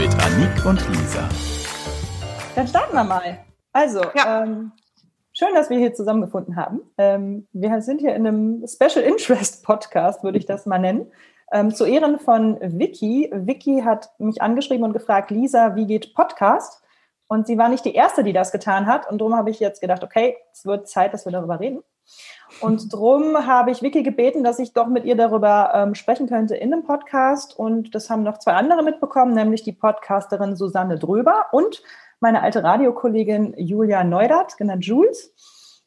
Mit Anik und Lisa. Dann starten wir mal. Also, ja. ähm, schön, dass wir hier zusammengefunden haben. Ähm, wir sind hier in einem Special Interest Podcast, würde ich das mal nennen. Ähm, zu Ehren von Vicky. Vicky hat mich angeschrieben und gefragt, Lisa, wie geht Podcast? Und sie war nicht die Erste, die das getan hat. Und darum habe ich jetzt gedacht, okay, es wird Zeit, dass wir darüber reden. Und darum habe ich Vicky gebeten, dass ich doch mit ihr darüber ähm, sprechen könnte in einem Podcast. Und das haben noch zwei andere mitbekommen, nämlich die Podcasterin Susanne Dröber und meine alte Radiokollegin Julia Neudath, genannt Jules.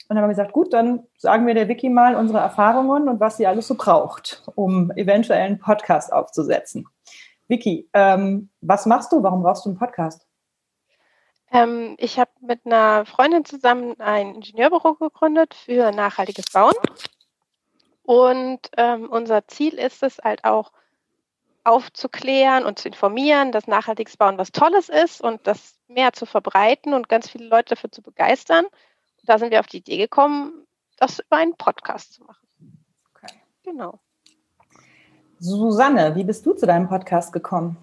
Und dann haben wir gesagt, gut, dann sagen wir der Vicky mal unsere Erfahrungen und was sie alles so braucht, um eventuell einen Podcast aufzusetzen. Vicky, ähm, was machst du? Warum brauchst du einen Podcast? Ähm, ich habe mit einer Freundin zusammen ein Ingenieurbüro gegründet für nachhaltiges Bauen. Und ähm, unser Ziel ist es halt auch aufzuklären und zu informieren, dass nachhaltiges Bauen was Tolles ist und das mehr zu verbreiten und ganz viele Leute dafür zu begeistern. Und da sind wir auf die Idee gekommen, das über einen Podcast zu machen. Okay. Genau. Susanne, wie bist du zu deinem Podcast gekommen?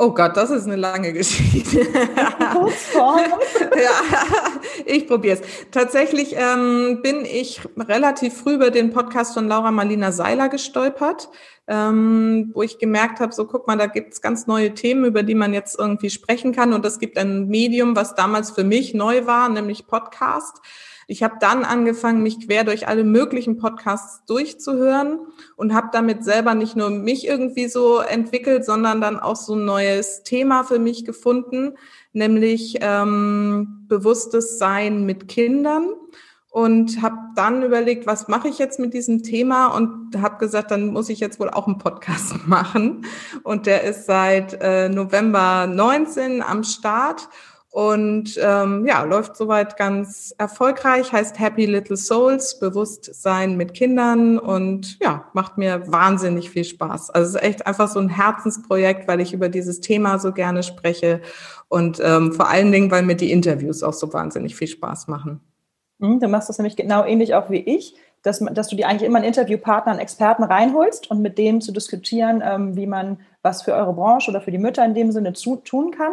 Oh Gott, das ist eine lange Geschichte. Ja, ich probiere es. Tatsächlich ähm, bin ich relativ früh über den Podcast von Laura Marlina Seiler gestolpert, ähm, wo ich gemerkt habe, so guck mal, da gibt's ganz neue Themen, über die man jetzt irgendwie sprechen kann. Und es gibt ein Medium, was damals für mich neu war, nämlich Podcast. Ich habe dann angefangen, mich quer durch alle möglichen Podcasts durchzuhören und habe damit selber nicht nur mich irgendwie so entwickelt, sondern dann auch so ein neues Thema für mich gefunden, nämlich ähm, bewusstes Sein mit Kindern. Und habe dann überlegt, was mache ich jetzt mit diesem Thema? Und habe gesagt, dann muss ich jetzt wohl auch einen Podcast machen. Und der ist seit äh, November 19 am Start und ähm, ja, läuft soweit ganz erfolgreich, heißt Happy Little Souls, Bewusstsein mit Kindern und ja, macht mir wahnsinnig viel Spaß. Also es ist echt einfach so ein Herzensprojekt, weil ich über dieses Thema so gerne spreche und ähm, vor allen Dingen, weil mir die Interviews auch so wahnsinnig viel Spaß machen. Mhm, du machst das nämlich genau ähnlich auch wie ich, dass, dass du dir eigentlich immer einen Interviewpartner, einen Experten reinholst und mit denen zu diskutieren, ähm, wie man was für eure Branche oder für die Mütter in dem Sinne zu, tun kann.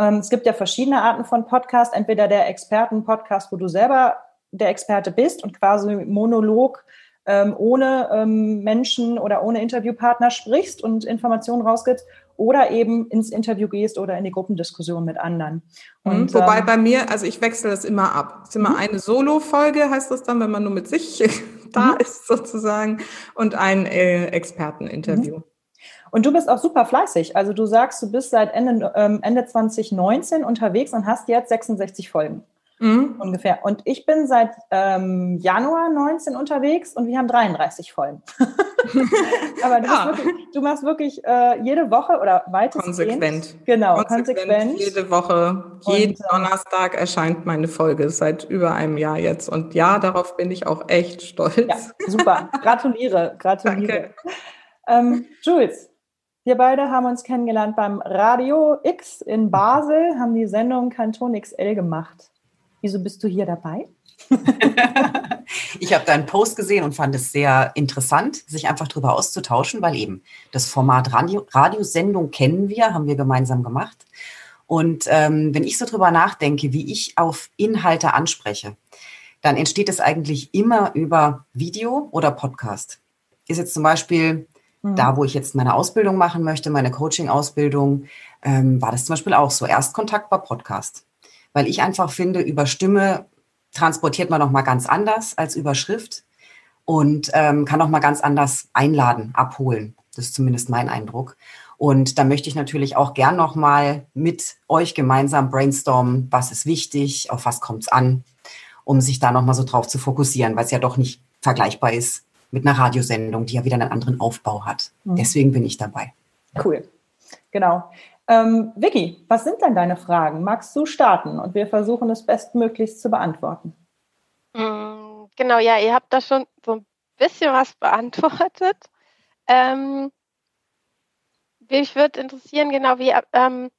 Ähm, es gibt ja verschiedene Arten von Podcast. Entweder der Experten-Podcast, wo du selber der Experte bist und quasi Monolog ähm, ohne ähm, Menschen oder ohne Interviewpartner sprichst und Informationen rausgibst oder eben ins Interview gehst oder in die Gruppendiskussion mit anderen. Mhm, und, Wobei ähm, bei mir, also ich wechsle das immer ab. Es ist immer mhm. eine Solo-Folge, heißt das dann, wenn man nur mit sich da mhm. ist sozusagen, und ein äh, Experteninterview. Und du bist auch super fleißig. Also du sagst, du bist seit Ende, ähm, Ende 2019 unterwegs und hast jetzt 66 Folgen. Mhm. Ungefähr. Und ich bin seit ähm, Januar 19 unterwegs und wir haben 33 Folgen. Aber du, ja. wirklich, du, machst wirklich äh, jede Woche oder weitestgehend. Konsequent. Genau, konsequent. Jede Woche, jeden und, äh, Donnerstag erscheint meine Folge seit über einem Jahr jetzt. Und ja, darauf bin ich auch echt stolz. Ja, super. Gratuliere, gratuliere. Ähm, Jules, wir beide haben uns kennengelernt beim Radio X in Basel, haben die Sendung Kanton XL gemacht. Wieso bist du hier dabei? ich habe deinen Post gesehen und fand es sehr interessant, sich einfach darüber auszutauschen, weil eben das Format Radio, Radiosendung kennen wir, haben wir gemeinsam gemacht. Und ähm, wenn ich so drüber nachdenke, wie ich auf Inhalte anspreche, dann entsteht es eigentlich immer über Video oder Podcast. Ist jetzt zum Beispiel Mhm. Da, wo ich jetzt meine Ausbildung machen möchte, meine Coaching-Ausbildung, ähm, war das zum Beispiel auch so. Erstkontakt war Podcast. Weil ich einfach finde, über Stimme transportiert man noch mal ganz anders als über Schrift und ähm, kann noch mal ganz anders einladen, abholen. Das ist zumindest mein Eindruck. Und da möchte ich natürlich auch gern noch mal mit euch gemeinsam brainstormen, was ist wichtig, auf was kommt es an, um sich da noch mal so drauf zu fokussieren, weil es ja doch nicht vergleichbar ist mit einer Radiosendung, die ja wieder einen anderen Aufbau hat. Mhm. Deswegen bin ich dabei. Cool. Genau. Ähm, Vicky, was sind denn deine Fragen? Magst du starten? Und wir versuchen es bestmöglichst zu beantworten. Mm, genau, ja, ihr habt da schon so ein bisschen was beantwortet. Ähm, mich würde interessieren, genau wie, ähm,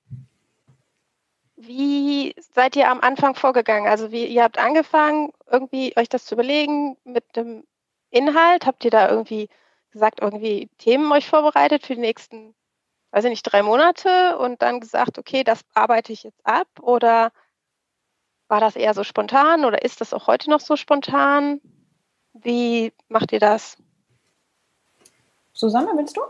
wie seid ihr am Anfang vorgegangen? Also wie ihr habt angefangen, irgendwie euch das zu überlegen mit dem Inhalt? Habt ihr da irgendwie gesagt, irgendwie Themen euch vorbereitet für die nächsten, weiß ich nicht, drei Monate und dann gesagt, okay, das arbeite ich jetzt ab? Oder war das eher so spontan oder ist das auch heute noch so spontan? Wie macht ihr das? Susanne, willst du?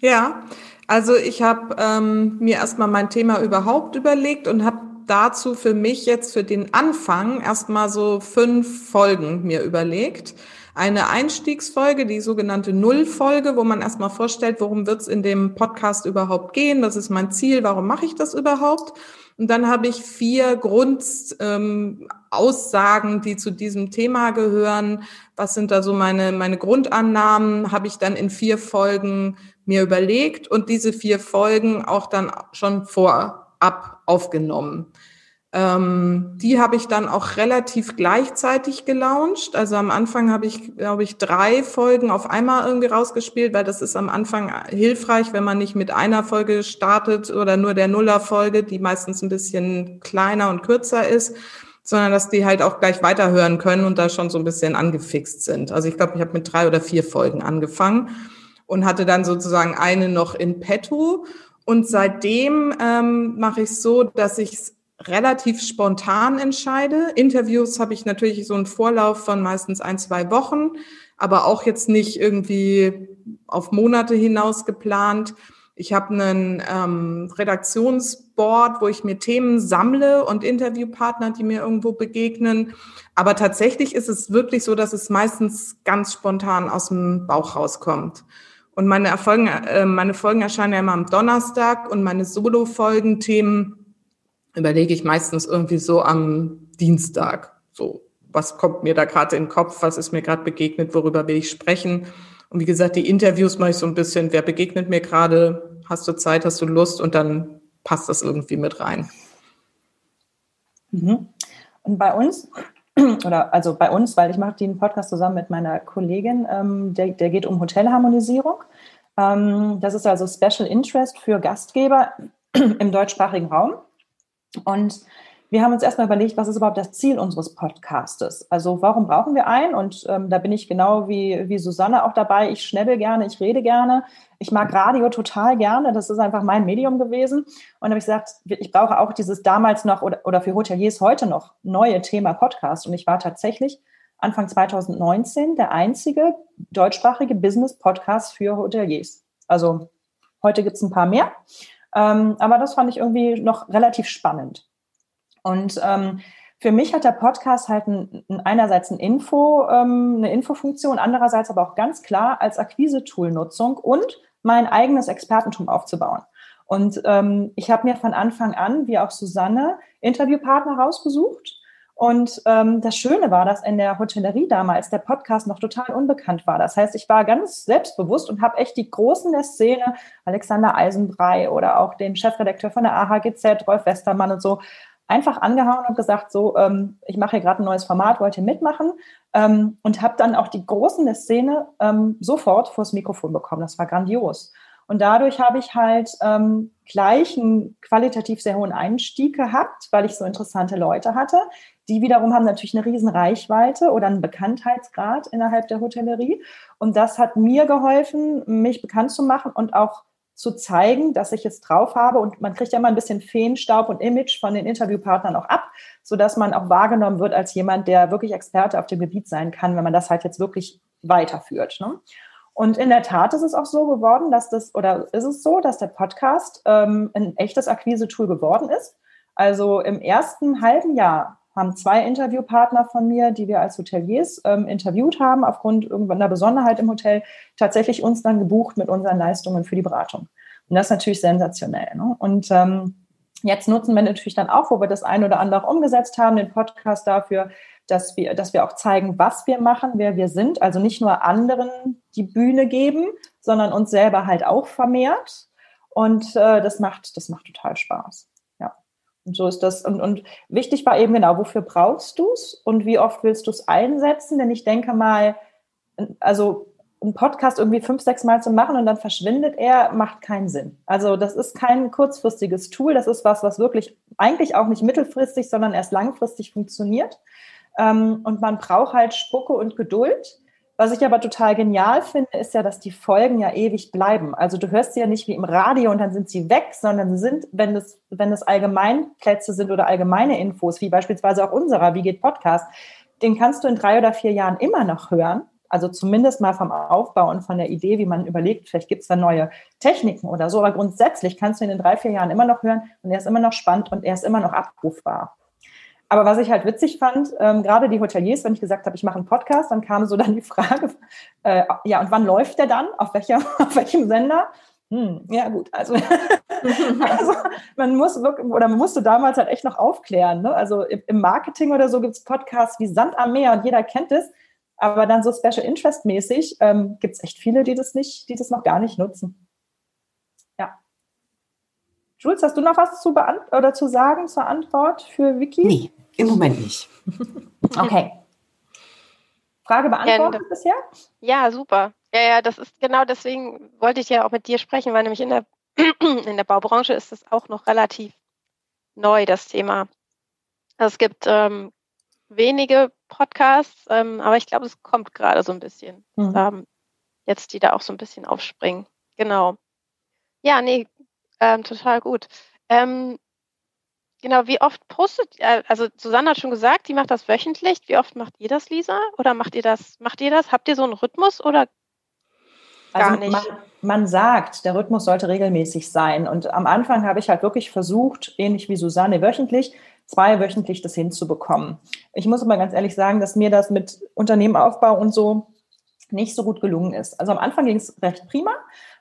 Ja, also ich habe ähm, mir erstmal mein Thema überhaupt überlegt und habe dazu für mich jetzt für den Anfang erstmal so fünf Folgen mir überlegt. Eine Einstiegsfolge, die sogenannte Nullfolge, wo man erstmal vorstellt, worum wird es in dem Podcast überhaupt gehen, was ist mein Ziel, warum mache ich das überhaupt. Und dann habe ich vier Grundaussagen, ähm, die zu diesem Thema gehören. Was sind da so meine, meine Grundannahmen? Habe ich dann in vier Folgen mir überlegt und diese vier Folgen auch dann schon vorab aufgenommen. Ähm, die habe ich dann auch relativ gleichzeitig gelauncht. Also am Anfang habe ich, glaube ich, drei Folgen auf einmal irgendwie rausgespielt, weil das ist am Anfang hilfreich, wenn man nicht mit einer Folge startet oder nur der Nuller-Folge, die meistens ein bisschen kleiner und kürzer ist, sondern dass die halt auch gleich weiterhören können und da schon so ein bisschen angefixt sind. Also ich glaube, ich habe mit drei oder vier Folgen angefangen und hatte dann sozusagen eine noch in petto. Und seitdem ähm, mache ich es so, dass ich relativ spontan entscheide. Interviews habe ich natürlich so einen Vorlauf von meistens ein, zwei Wochen, aber auch jetzt nicht irgendwie auf Monate hinaus geplant. Ich habe einen ähm, Redaktionsboard, wo ich mir Themen sammle und Interviewpartner, die mir irgendwo begegnen. Aber tatsächlich ist es wirklich so, dass es meistens ganz spontan aus dem Bauch rauskommt. Und meine, Erfolgen, äh, meine Folgen erscheinen ja immer am Donnerstag und meine Solo-Folgen-Themen überlege ich meistens irgendwie so am Dienstag. So, was kommt mir da gerade in den Kopf? Was ist mir gerade begegnet? Worüber will ich sprechen? Und wie gesagt, die Interviews mache ich so ein bisschen, wer begegnet mir gerade? Hast du Zeit? Hast du Lust? Und dann passt das irgendwie mit rein. Mhm. Und bei uns, oder also bei uns, weil ich mache den Podcast zusammen mit meiner Kollegin, ähm, der, der geht um Hotelharmonisierung. Ähm, das ist also Special Interest für Gastgeber im deutschsprachigen Raum. Und wir haben uns erstmal überlegt, was ist überhaupt das Ziel unseres Podcastes? Also warum brauchen wir einen? Und ähm, da bin ich genau wie, wie Susanne auch dabei. Ich schnebbel gerne, ich rede gerne. Ich mag Radio total gerne. Das ist einfach mein Medium gewesen. Und habe ich gesagt, ich brauche auch dieses damals noch oder, oder für Hoteliers heute noch neue Thema Podcast. Und ich war tatsächlich Anfang 2019 der einzige deutschsprachige Business-Podcast für Hoteliers. Also heute gibt es ein paar mehr. Ähm, aber das fand ich irgendwie noch relativ spannend. Und ähm, für mich hat der Podcast halt ein, ein, einerseits ein Info, ähm, eine Infofunktion, andererseits aber auch ganz klar als Akquise-Tool-Nutzung und mein eigenes Expertentum aufzubauen. Und ähm, ich habe mir von Anfang an, wie auch Susanne, Interviewpartner rausgesucht und ähm, das Schöne war, dass in der Hotellerie damals der Podcast noch total unbekannt war. Das heißt, ich war ganz selbstbewusst und habe echt die Großen der Szene, Alexander Eisenbrei oder auch den Chefredakteur von der AHGZ, Rolf Westermann und so, einfach angehauen und gesagt, so, ähm, ich mache hier gerade ein neues Format, wollt ihr mitmachen? Ähm, und habe dann auch die Großen der Szene ähm, sofort vors Mikrofon bekommen. Das war grandios. Und dadurch habe ich halt ähm, gleich einen qualitativ sehr hohen Einstieg gehabt, weil ich so interessante Leute hatte. Die wiederum haben natürlich eine riesen Reichweite oder einen Bekanntheitsgrad innerhalb der Hotellerie. Und das hat mir geholfen, mich bekannt zu machen und auch zu zeigen, dass ich es drauf habe. Und man kriegt ja immer ein bisschen Feenstaub und Image von den Interviewpartnern auch ab, sodass man auch wahrgenommen wird als jemand, der wirklich Experte auf dem Gebiet sein kann, wenn man das halt jetzt wirklich weiterführt. Ne? Und in der Tat ist es auch so geworden, dass das, oder ist es so, dass der Podcast ähm, ein echtes Akquise-Tool geworden ist. Also im ersten halben Jahr haben zwei Interviewpartner von mir, die wir als Hoteliers ähm, interviewt haben, aufgrund irgendeiner Besonderheit im Hotel, tatsächlich uns dann gebucht mit unseren Leistungen für die Beratung. Und das ist natürlich sensationell. Ne? Und ähm, jetzt nutzen wir natürlich dann auch, wo wir das ein oder andere umgesetzt haben, den Podcast dafür, dass wir, dass wir auch zeigen, was wir machen, wer wir sind. Also nicht nur anderen die Bühne geben, sondern uns selber halt auch vermehrt. Und äh, das macht, das macht total Spaß. Und so ist das. Und, und wichtig war eben genau, wofür brauchst du es und wie oft willst du es einsetzen? Denn ich denke mal, also einen Podcast irgendwie fünf, sechs Mal zu machen und dann verschwindet er, macht keinen Sinn. Also das ist kein kurzfristiges Tool, das ist was, was wirklich eigentlich auch nicht mittelfristig, sondern erst langfristig funktioniert. Ähm, und man braucht halt Spucke und Geduld. Was ich aber total genial finde, ist ja, dass die Folgen ja ewig bleiben. Also du hörst sie ja nicht wie im Radio und dann sind sie weg, sondern sind, wenn es, wenn es Allgemeinplätze sind oder allgemeine Infos, wie beispielsweise auch unserer, wie geht Podcast, den kannst du in drei oder vier Jahren immer noch hören also zumindest mal vom Aufbau und von der Idee, wie man überlegt, vielleicht gibt es da neue Techniken oder so. Aber grundsätzlich kannst du ihn in drei, vier Jahren immer noch hören und er ist immer noch spannend und er ist immer noch abrufbar. Aber was ich halt witzig fand, ähm, gerade die Hoteliers, wenn ich gesagt habe, ich mache einen Podcast, dann kam so dann die Frage, äh, ja, und wann läuft der dann? Auf, welcher, auf welchem Sender? Hm, ja, gut. Also, also, man muss wirklich, oder man musste damals halt echt noch aufklären. Ne? Also im Marketing oder so gibt es Podcasts wie Sand am Meer und jeder kennt es. Aber dann so Special Interest mäßig ähm, gibt es echt viele, die das nicht, die das noch gar nicht nutzen. Jules, hast du noch was zu beant oder zu sagen zur Antwort für Vicky? Nee, im Moment nicht. okay. Frage beantwortet ja, bisher? Ja, super. Ja, ja, das ist genau deswegen wollte ich ja auch mit dir sprechen, weil nämlich in der, in der Baubranche ist es auch noch relativ neu, das Thema. Also es gibt ähm, wenige Podcasts, ähm, aber ich glaube, es kommt gerade so ein bisschen. Mhm. Ähm, jetzt die da auch so ein bisschen aufspringen. Genau. Ja, nee, ähm, total gut. Ähm, genau, wie oft postet, äh, also Susanne hat schon gesagt, die macht das wöchentlich. Wie oft macht ihr das, Lisa? Oder macht ihr das, macht ihr das? Habt ihr so einen Rhythmus oder gar also nicht? Man, man sagt, der Rhythmus sollte regelmäßig sein. Und am Anfang habe ich halt wirklich versucht, ähnlich wie Susanne, wöchentlich zweiwöchentlich das hinzubekommen. Ich muss aber ganz ehrlich sagen, dass mir das mit Unternehmenaufbau und so nicht so gut gelungen ist. Also am Anfang ging es recht prima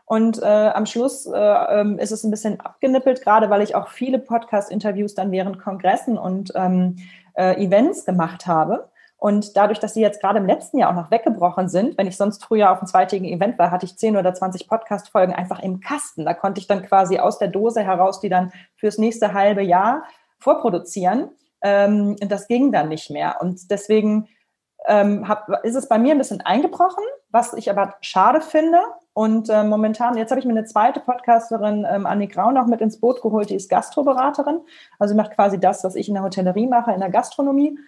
und äh, am Schluss äh, ähm, ist es ein bisschen abgenippelt, gerade weil ich auch viele Podcast-Interviews dann während Kongressen und ähm, äh, Events gemacht habe. Und dadurch, dass sie jetzt gerade im letzten Jahr auch noch weggebrochen sind, wenn ich sonst früher auf einem zweitägigen Event war, hatte ich 10 oder 20 Podcast-Folgen einfach im Kasten. Da konnte ich dann quasi aus der Dose heraus die dann fürs nächste halbe Jahr vorproduzieren. Ähm, das ging dann nicht mehr. Und deswegen ähm, hab, ist es bei mir ein bisschen eingebrochen, was ich aber schade finde. Und äh, momentan, jetzt habe ich mir eine zweite Podcasterin, ähm, Annie Grau, noch mit ins Boot geholt, die ist Gastroberaterin. Also sie macht quasi das, was ich in der Hotellerie mache, in der Gastronomie.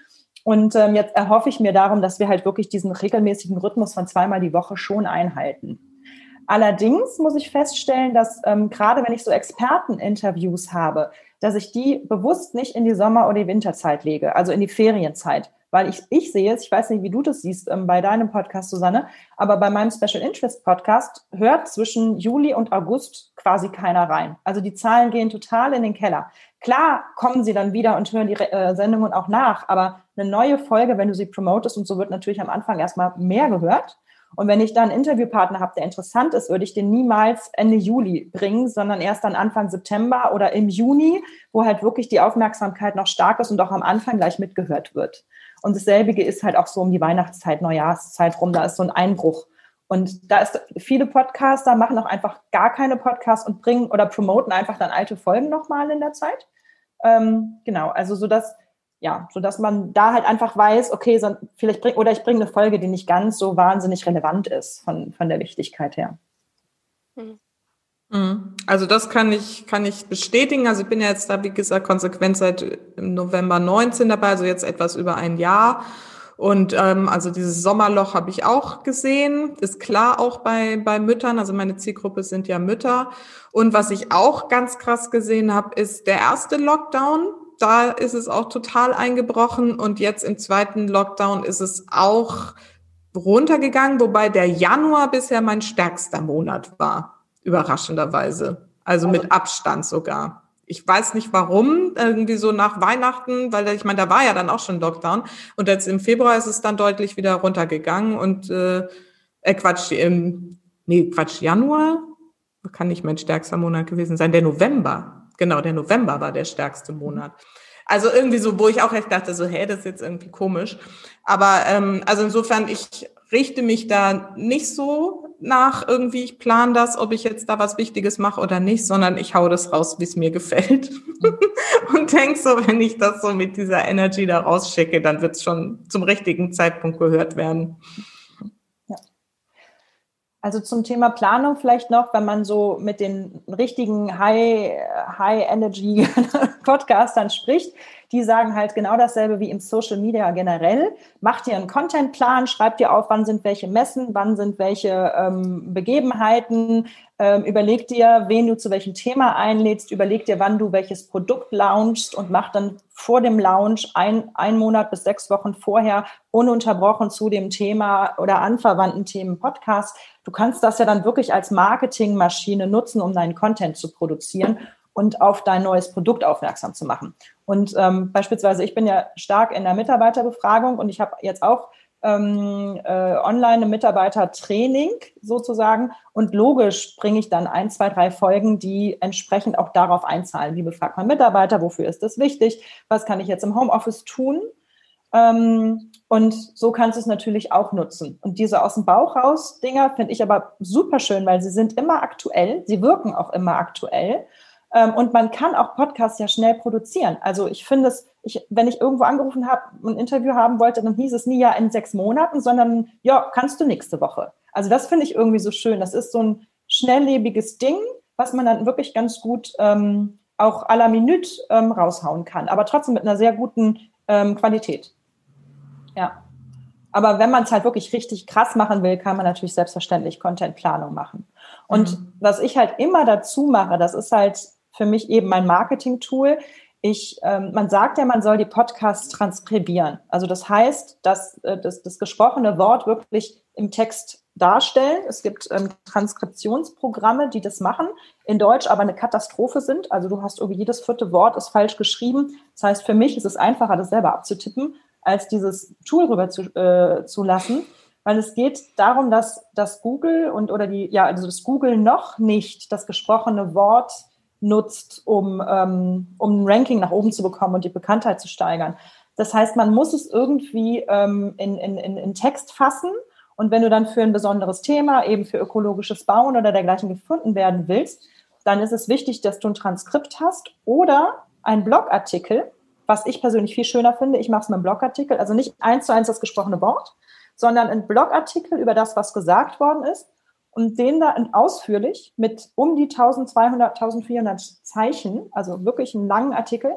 Und ähm, jetzt erhoffe ich mir darum, dass wir halt wirklich diesen regelmäßigen Rhythmus von zweimal die Woche schon einhalten. Allerdings muss ich feststellen, dass ähm, gerade wenn ich so Experteninterviews habe, dass ich die bewusst nicht in die Sommer- oder die Winterzeit lege, also in die Ferienzeit. Weil ich, ich sehe es, ich weiß nicht, wie du das siehst ähm, bei deinem Podcast, Susanne, aber bei meinem Special Interest Podcast hört zwischen Juli und August quasi keiner rein. Also die Zahlen gehen total in den Keller. Klar kommen sie dann wieder und hören die äh, Sendungen auch nach, aber eine neue Folge, wenn du sie promotest und so wird natürlich am Anfang erstmal mehr gehört. Und wenn ich da einen Interviewpartner habe, der interessant ist, würde ich den niemals Ende Juli bringen, sondern erst dann Anfang September oder im Juni, wo halt wirklich die Aufmerksamkeit noch stark ist und auch am Anfang gleich mitgehört wird. Und dasselbige ist halt auch so um die Weihnachtszeit, Neujahrszeit rum, da ist so ein Einbruch. Und da ist viele Podcaster machen auch einfach gar keine Podcasts und bringen oder promoten einfach dann alte Folgen nochmal in der Zeit. Ähm, genau, also so dass ja, so dass man da halt einfach weiß, okay, so, vielleicht bring, oder ich bringe eine Folge, die nicht ganz so wahnsinnig relevant ist von, von der Wichtigkeit her. Mhm. Mhm. Also das kann ich, kann ich bestätigen. Also ich bin ja jetzt da, wie gesagt, konsequent seit November 19 dabei, also jetzt etwas über ein Jahr. Und ähm, also dieses Sommerloch habe ich auch gesehen, ist klar auch bei, bei Müttern. Also meine Zielgruppe sind ja Mütter. Und was ich auch ganz krass gesehen habe, ist der erste Lockdown da ist es auch total eingebrochen und jetzt im zweiten Lockdown ist es auch runtergegangen, wobei der Januar bisher mein stärkster Monat war, überraschenderweise. Also mit Abstand sogar. Ich weiß nicht warum, irgendwie so nach Weihnachten, weil ich meine, da war ja dann auch schon Lockdown und jetzt im Februar ist es dann deutlich wieder runtergegangen und äh, äh Quatsch, im, nee, Quatsch, Januar kann nicht mein stärkster Monat gewesen sein, der November. Genau, der November war der stärkste Monat. Also irgendwie so, wo ich auch echt dachte, so, hey, das ist jetzt irgendwie komisch. Aber ähm, also insofern, ich richte mich da nicht so nach irgendwie, ich plane das, ob ich jetzt da was Wichtiges mache oder nicht, sondern ich hau das raus, wie es mir gefällt. und denk so, wenn ich das so mit dieser Energy da rausschicke, dann wird es schon zum richtigen Zeitpunkt gehört werden. Also zum Thema Planung vielleicht noch, wenn man so mit den richtigen High, High Energy Podcastern spricht, die sagen halt genau dasselbe wie im Social Media generell. Macht ihr einen Contentplan, schreibt ihr auf, wann sind welche Messen, wann sind welche ähm, Begebenheiten, ähm, überleg dir, wen du zu welchem Thema einlädst, überleg dir, wann du welches Produkt launchst und mach dann vor dem Launch ein, ein Monat bis sechs Wochen vorher ununterbrochen zu dem Thema oder anverwandten Themen Podcast. Du kannst das ja dann wirklich als Marketingmaschine nutzen, um deinen Content zu produzieren und auf dein neues Produkt aufmerksam zu machen. Und ähm, beispielsweise, ich bin ja stark in der Mitarbeiterbefragung und ich habe jetzt auch ähm, äh, online ein Mitarbeitertraining sozusagen. Und logisch bringe ich dann ein, zwei, drei Folgen, die entsprechend auch darauf einzahlen. Wie befragt man Mitarbeiter? Wofür ist das wichtig? Was kann ich jetzt im Homeoffice tun? Ähm, und so kannst du es natürlich auch nutzen. Und diese aus dem Bauch raus Dinger finde ich aber super schön, weil sie sind immer aktuell. Sie wirken auch immer aktuell. Ähm, und man kann auch Podcasts ja schnell produzieren. Also ich finde es, ich, wenn ich irgendwo angerufen habe, ein Interview haben wollte, dann hieß es nie ja in sechs Monaten, sondern ja, kannst du nächste Woche. Also das finde ich irgendwie so schön. Das ist so ein schnelllebiges Ding, was man dann wirklich ganz gut ähm, auch à la Minute ähm, raushauen kann, aber trotzdem mit einer sehr guten ähm, Qualität. Ja. Aber wenn man es halt wirklich richtig krass machen will, kann man natürlich selbstverständlich Contentplanung machen. Und mhm. was ich halt immer dazu mache, das ist halt für mich eben mein Marketing-Tool. Ich, ähm, man sagt ja, man soll die Podcasts transkribieren. Also das heißt, dass äh, das, das gesprochene Wort wirklich im Text darstellen. Es gibt ähm, Transkriptionsprogramme, die das machen, in Deutsch aber eine Katastrophe sind. Also du hast irgendwie jedes vierte Wort ist falsch geschrieben. Das heißt, für mich ist es einfacher, das selber abzutippen, als dieses Tool rüber zu, äh, zu lassen. Weil es geht darum, dass das Google und oder die, ja, also das Google noch nicht das gesprochene Wort nutzt, um, ähm, um ein Ranking nach oben zu bekommen und die Bekanntheit zu steigern. Das heißt, man muss es irgendwie ähm, in, in, in Text fassen. Und wenn du dann für ein besonderes Thema, eben für ökologisches Bauen oder dergleichen gefunden werden willst, dann ist es wichtig, dass du ein Transkript hast oder ein Blogartikel, was ich persönlich viel schöner finde. Ich mache es mit einem Blogartikel, also nicht eins zu eins das gesprochene Wort, sondern ein Blogartikel über das, was gesagt worden ist und den da ausführlich mit um die 1200, 1400 Zeichen, also wirklich einen langen Artikel,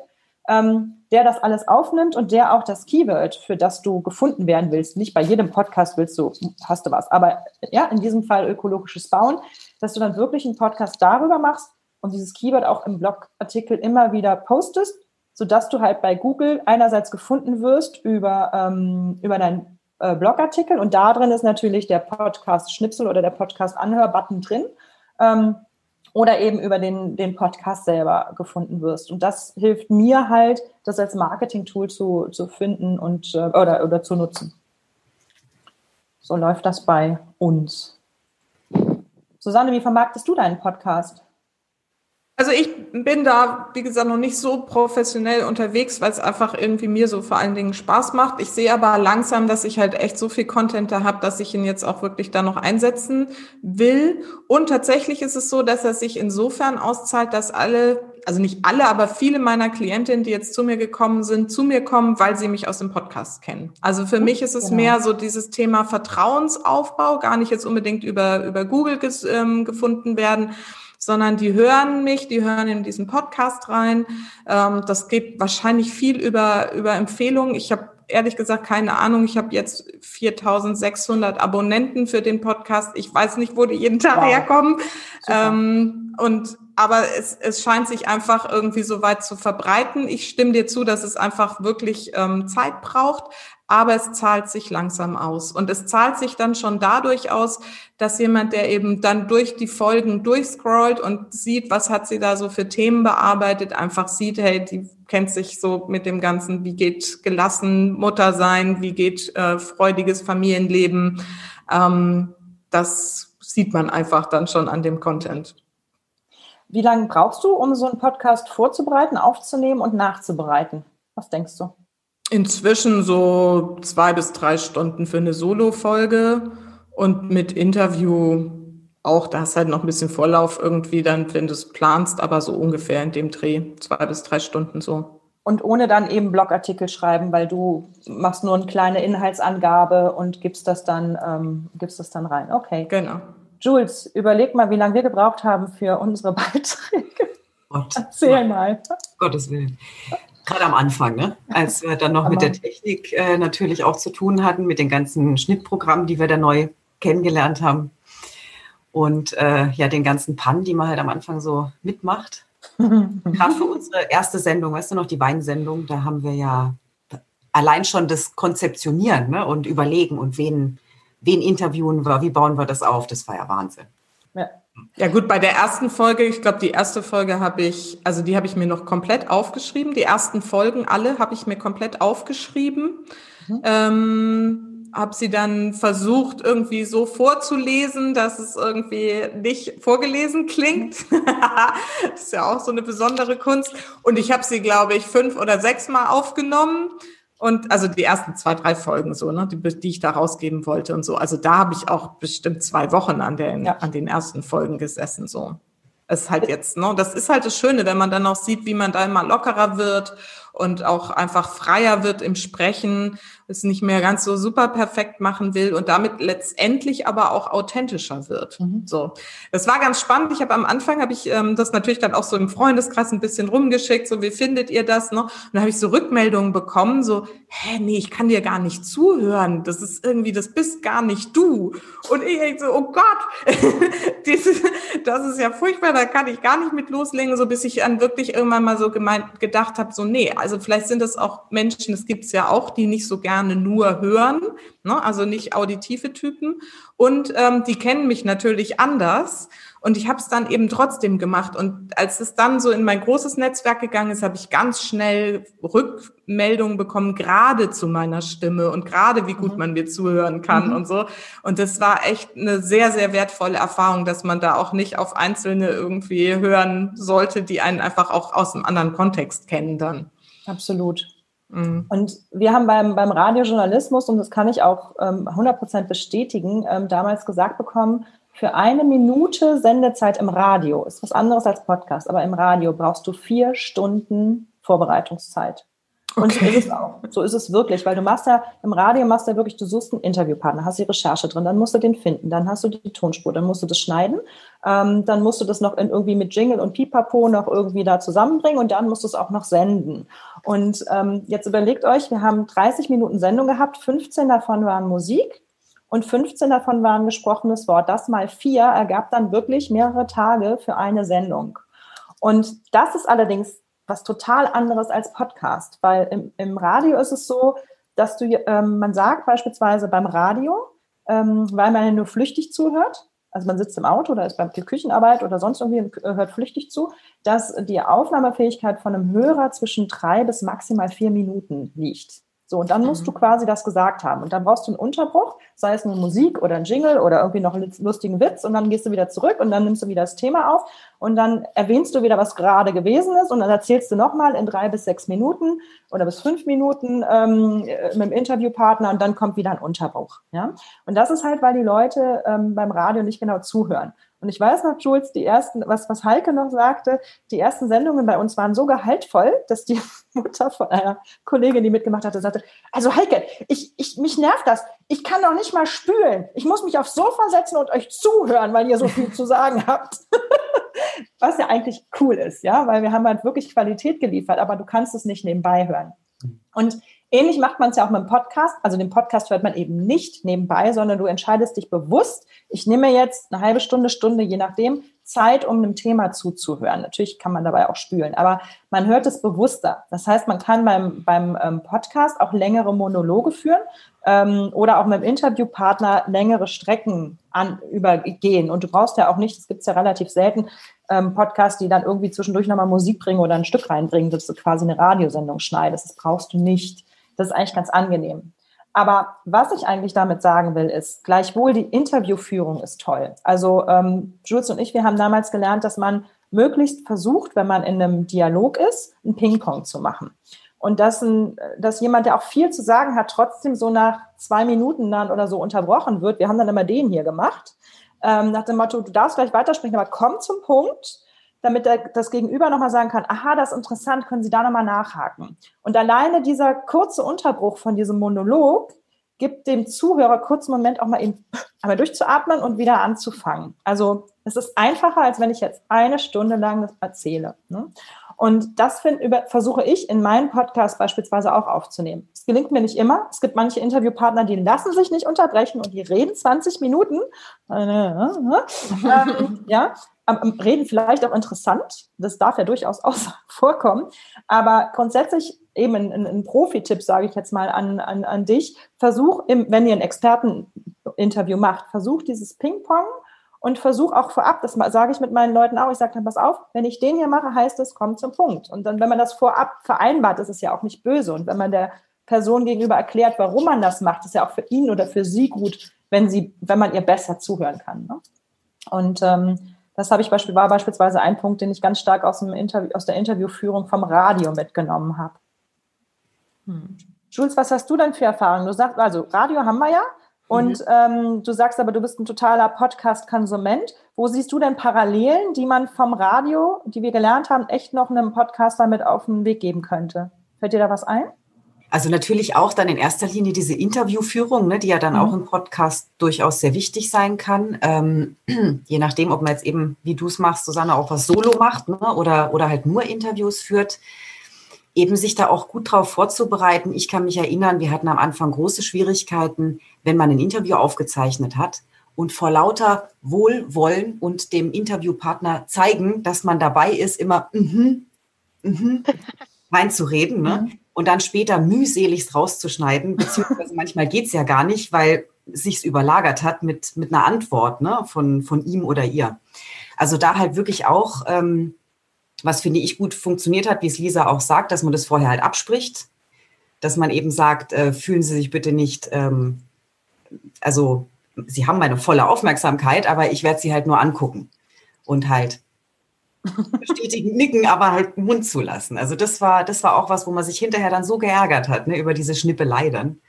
ähm, der das alles aufnimmt und der auch das Keyword, für das du gefunden werden willst, nicht bei jedem Podcast willst du, hast du was, aber ja, in diesem Fall ökologisches Bauen, dass du dann wirklich einen Podcast darüber machst und dieses Keyword auch im Blogartikel immer wieder postest, sodass du halt bei Google einerseits gefunden wirst über, ähm, über dein äh, Blogartikel und da drin ist natürlich der Podcast-Schnipsel oder der Podcast-Anhör-Button drin. Ähm, oder eben über den, den Podcast selber gefunden wirst. Und das hilft mir halt, das als Marketing-Tool zu, zu finden und äh, oder, oder zu nutzen. So läuft das bei uns. Susanne, wie vermarktest du deinen Podcast? Also ich bin da, wie gesagt, noch nicht so professionell unterwegs, weil es einfach irgendwie mir so vor allen Dingen Spaß macht. Ich sehe aber langsam, dass ich halt echt so viel Content da habe, dass ich ihn jetzt auch wirklich da noch einsetzen will. Und tatsächlich ist es so, dass er sich insofern auszahlt, dass alle, also nicht alle, aber viele meiner Klientinnen, die jetzt zu mir gekommen sind, zu mir kommen, weil sie mich aus dem Podcast kennen. Also für mich ist es genau. mehr so dieses Thema Vertrauensaufbau, gar nicht jetzt unbedingt über, über Google ges, ähm, gefunden werden, sondern die hören mich, die hören in diesen Podcast rein. Ähm, das geht wahrscheinlich viel über, über Empfehlungen. Ich habe ehrlich gesagt keine Ahnung. Ich habe jetzt 4600 Abonnenten für den Podcast. Ich weiß nicht, wo die jeden Tag wow. herkommen. Ähm, und aber es, es scheint sich einfach irgendwie so weit zu verbreiten. Ich stimme dir zu, dass es einfach wirklich ähm, Zeit braucht aber es zahlt sich langsam aus. Und es zahlt sich dann schon dadurch aus, dass jemand, der eben dann durch die Folgen durchscrollt und sieht, was hat sie da so für Themen bearbeitet, einfach sieht, hey, die kennt sich so mit dem Ganzen, wie geht gelassen Mutter sein, wie geht äh, freudiges Familienleben. Ähm, das sieht man einfach dann schon an dem Content. Wie lange brauchst du, um so einen Podcast vorzubereiten, aufzunehmen und nachzubereiten? Was denkst du? Inzwischen so zwei bis drei Stunden für eine Solo-Folge Und mit Interview auch, da hast halt noch ein bisschen Vorlauf irgendwie dann, wenn du es planst, aber so ungefähr in dem Dreh, zwei bis drei Stunden so. Und ohne dann eben Blogartikel schreiben, weil du machst nur eine kleine Inhaltsangabe und gibst das dann, ähm, gibst das dann rein. Okay. Genau. Jules, überleg mal, wie lange wir gebraucht haben für unsere Beiträge. Gott. Erzähl mal. Gottes Willen. Gerade am Anfang, ne? als wir dann noch mit der Technik äh, natürlich auch zu tun hatten, mit den ganzen Schnittprogrammen, die wir da neu kennengelernt haben. Und äh, ja, den ganzen Pannen, die man halt am Anfang so mitmacht. Gerade für unsere erste Sendung, weißt du noch, die Weinsendung, da haben wir ja allein schon das Konzeptionieren ne? und Überlegen und wen, wen interviewen wir, wie bauen wir das auf, das war ja Wahnsinn. Ja. Ja gut, bei der ersten Folge, ich glaube, die erste Folge habe ich, also die habe ich mir noch komplett aufgeschrieben. Die ersten Folgen alle habe ich mir komplett aufgeschrieben. Mhm. Ähm, habe sie dann versucht, irgendwie so vorzulesen, dass es irgendwie nicht vorgelesen klingt. das ist ja auch so eine besondere Kunst. Und ich habe sie, glaube ich, fünf oder sechs Mal aufgenommen. Und also die ersten zwei, drei Folgen so, ne, die, die ich da rausgeben wollte und so. Also da habe ich auch bestimmt zwei Wochen an, den, ja. an den ersten Folgen gesessen. So. Es ist halt jetzt, ne, das ist halt das Schöne, wenn man dann auch sieht, wie man da immer lockerer wird und auch einfach freier wird im Sprechen, es nicht mehr ganz so super perfekt machen will und damit letztendlich aber auch authentischer wird. Mhm. So, das war ganz spannend. Ich habe am Anfang habe ich ähm, das natürlich dann auch so im Freundeskreis ein bisschen rumgeschickt, so wie findet ihr das? Ne? Und dann habe ich so Rückmeldungen bekommen, so hä, nee, ich kann dir gar nicht zuhören. Das ist irgendwie, das bist gar nicht du. Und ich so, oh Gott, das ist ja furchtbar. Da kann ich gar nicht mit loslegen, so bis ich dann wirklich irgendwann mal so gemeint gedacht habe, so nee, also vielleicht sind das auch Menschen, das gibt es ja auch, die nicht so gerne nur hören, ne? also nicht auditive Typen. Und ähm, die kennen mich natürlich anders. Und ich habe es dann eben trotzdem gemacht. Und als es dann so in mein großes Netzwerk gegangen ist, habe ich ganz schnell Rückmeldungen bekommen, gerade zu meiner Stimme und gerade wie gut mhm. man mir zuhören kann mhm. und so. Und das war echt eine sehr, sehr wertvolle Erfahrung, dass man da auch nicht auf Einzelne irgendwie hören sollte, die einen einfach auch aus einem anderen Kontext kennen dann. Absolut. Mhm. Und wir haben beim, beim Radiojournalismus, und das kann ich auch ähm, 100 bestätigen, ähm, damals gesagt bekommen, für eine Minute Sendezeit im Radio ist was anderes als Podcast, aber im Radio brauchst du vier Stunden Vorbereitungszeit. Und okay. so ist es auch. So ist es wirklich, weil du machst ja im Radio machst ja wirklich, du suchst einen Interviewpartner, hast die Recherche drin, dann musst du den finden, dann hast du die Tonspur, dann musst du das schneiden, ähm, dann musst du das noch in, irgendwie mit Jingle und Pipapo noch irgendwie da zusammenbringen und dann musst du es auch noch senden. Und ähm, jetzt überlegt euch, wir haben 30 Minuten Sendung gehabt, 15 davon waren Musik und 15 davon waren gesprochenes Wort. Das mal vier ergab dann wirklich mehrere Tage für eine Sendung. Und das ist allerdings was total anderes als Podcast, weil im, im Radio ist es so, dass du, ähm, man sagt beispielsweise beim Radio, ähm, weil man ja nur flüchtig zuhört, also man sitzt im Auto oder ist bei der Küchenarbeit oder sonst irgendwie und hört flüchtig zu, dass die Aufnahmefähigkeit von einem Hörer zwischen drei bis maximal vier Minuten liegt. So, und dann musst du mhm. quasi das gesagt haben. Und dann brauchst du einen Unterbruch, sei es nur Musik oder ein Jingle oder irgendwie noch einen lustigen Witz und dann gehst du wieder zurück und dann nimmst du wieder das Thema auf und dann erwähnst du wieder, was gerade gewesen ist und dann erzählst du nochmal in drei bis sechs Minuten oder bis fünf Minuten ähm, mit dem Interviewpartner und dann kommt wieder ein Unterbruch. Ja? Und das ist halt, weil die Leute ähm, beim Radio nicht genau zuhören. Und ich weiß noch, Jules, die ersten, was, was Heike noch sagte, die ersten Sendungen bei uns waren so gehaltvoll, dass die Mutter von einer Kollegin, die mitgemacht hatte, sagte, also Heike, ich, ich, mich nervt das. Ich kann doch nicht mal spülen. Ich muss mich aufs Sofa setzen und euch zuhören, weil ihr so viel zu sagen habt. was ja eigentlich cool ist, ja, weil wir haben halt wirklich Qualität geliefert, aber du kannst es nicht nebenbei hören. Und Ähnlich macht man es ja auch mit dem Podcast. Also den Podcast hört man eben nicht nebenbei, sondern du entscheidest dich bewusst, ich nehme jetzt eine halbe Stunde, Stunde, je nachdem, Zeit, um einem Thema zuzuhören. Natürlich kann man dabei auch spülen, aber man hört es bewusster. Das heißt, man kann beim, beim ähm, Podcast auch längere Monologe führen ähm, oder auch mit dem Interviewpartner längere Strecken an, übergehen. Und du brauchst ja auch nicht, es gibt ja relativ selten, ähm, Podcasts, die dann irgendwie zwischendurch nochmal Musik bringen oder ein Stück reinbringen, dass du quasi eine Radiosendung schneidest. Das brauchst du nicht. Das ist eigentlich ganz angenehm. Aber was ich eigentlich damit sagen will, ist, gleichwohl die Interviewführung ist toll. Also ähm, Jules und ich, wir haben damals gelernt, dass man möglichst versucht, wenn man in einem Dialog ist, ein Ping-Pong zu machen. Und dass, ein, dass jemand, der auch viel zu sagen hat, trotzdem so nach zwei Minuten dann oder so unterbrochen wird. Wir haben dann immer den hier gemacht. Ähm, nach dem Motto, du darfst gleich weitersprechen, aber komm zum Punkt, damit das Gegenüber nochmal sagen kann, aha, das ist interessant, können Sie da nochmal nachhaken. Und alleine dieser kurze Unterbruch von diesem Monolog gibt dem Zuhörer kurz einen Moment auch mal eben einmal durchzuatmen und wieder anzufangen. Also es ist einfacher, als wenn ich jetzt eine Stunde lang das erzähle. Ne? Und das find, über, versuche ich in meinem Podcast beispielsweise auch aufzunehmen. Es gelingt mir nicht immer. Es gibt manche Interviewpartner, die lassen sich nicht unterbrechen und die reden 20 Minuten. ähm, ja, reden vielleicht auch interessant. Das darf ja durchaus auch vorkommen. Aber grundsätzlich eben ein, ein, Profi-Tipp, sage ich jetzt mal an, an, an dich. Versuch, im, wenn ihr ein Experteninterview macht, versuch dieses Ping-Pong und versuch auch vorab, das sage ich mit meinen Leuten auch, ich sage dann, pass auf, wenn ich den hier mache, heißt es, komm zum Punkt. Und dann, wenn man das vorab vereinbart, ist es ja auch nicht böse. Und wenn man der Person gegenüber erklärt, warum man das macht, ist ja auch für ihn oder für sie gut, wenn sie, wenn man ihr besser zuhören kann. Ne? Und ähm, das habe ich beispiel, war beispielsweise ein Punkt, den ich ganz stark aus, dem Interview, aus der Interviewführung vom Radio mitgenommen habe. Hm. Jules, was hast du denn für Erfahrungen? Du sagst, also Radio haben wir ja. Und mhm. ähm, du sagst aber, du bist ein totaler Podcast-Konsument. Wo siehst du denn Parallelen, die man vom Radio, die wir gelernt haben, echt noch einem Podcaster mit auf den Weg geben könnte? Fällt dir da was ein? Also natürlich auch dann in erster Linie diese Interviewführung, ne, die ja dann mhm. auch im Podcast durchaus sehr wichtig sein kann. Ähm, je nachdem, ob man jetzt eben, wie du es machst, Susanne, auch was Solo macht ne, oder, oder halt nur Interviews führt, eben sich da auch gut drauf vorzubereiten. Ich kann mich erinnern, wir hatten am Anfang große Schwierigkeiten, wenn man ein Interview aufgezeichnet hat und vor lauter Wohlwollen und dem Interviewpartner zeigen, dass man dabei ist, immer mhm, mhm, reinzureden. Ne? Mhm und dann später mühseligst rauszuschneiden, beziehungsweise manchmal geht's ja gar nicht, weil sich's überlagert hat mit, mit einer Antwort ne, von, von ihm oder ihr. Also da halt wirklich auch, ähm, was finde ich gut funktioniert hat, wie es Lisa auch sagt, dass man das vorher halt abspricht, dass man eben sagt, äh, fühlen Sie sich bitte nicht, ähm, also Sie haben meine volle Aufmerksamkeit, aber ich werde Sie halt nur angucken und halt bestätigen, nicken, aber halt Mund zulassen. Also das war, das war auch was, wo man sich hinterher dann so geärgert hat, ne, über diese Schnippelei dann.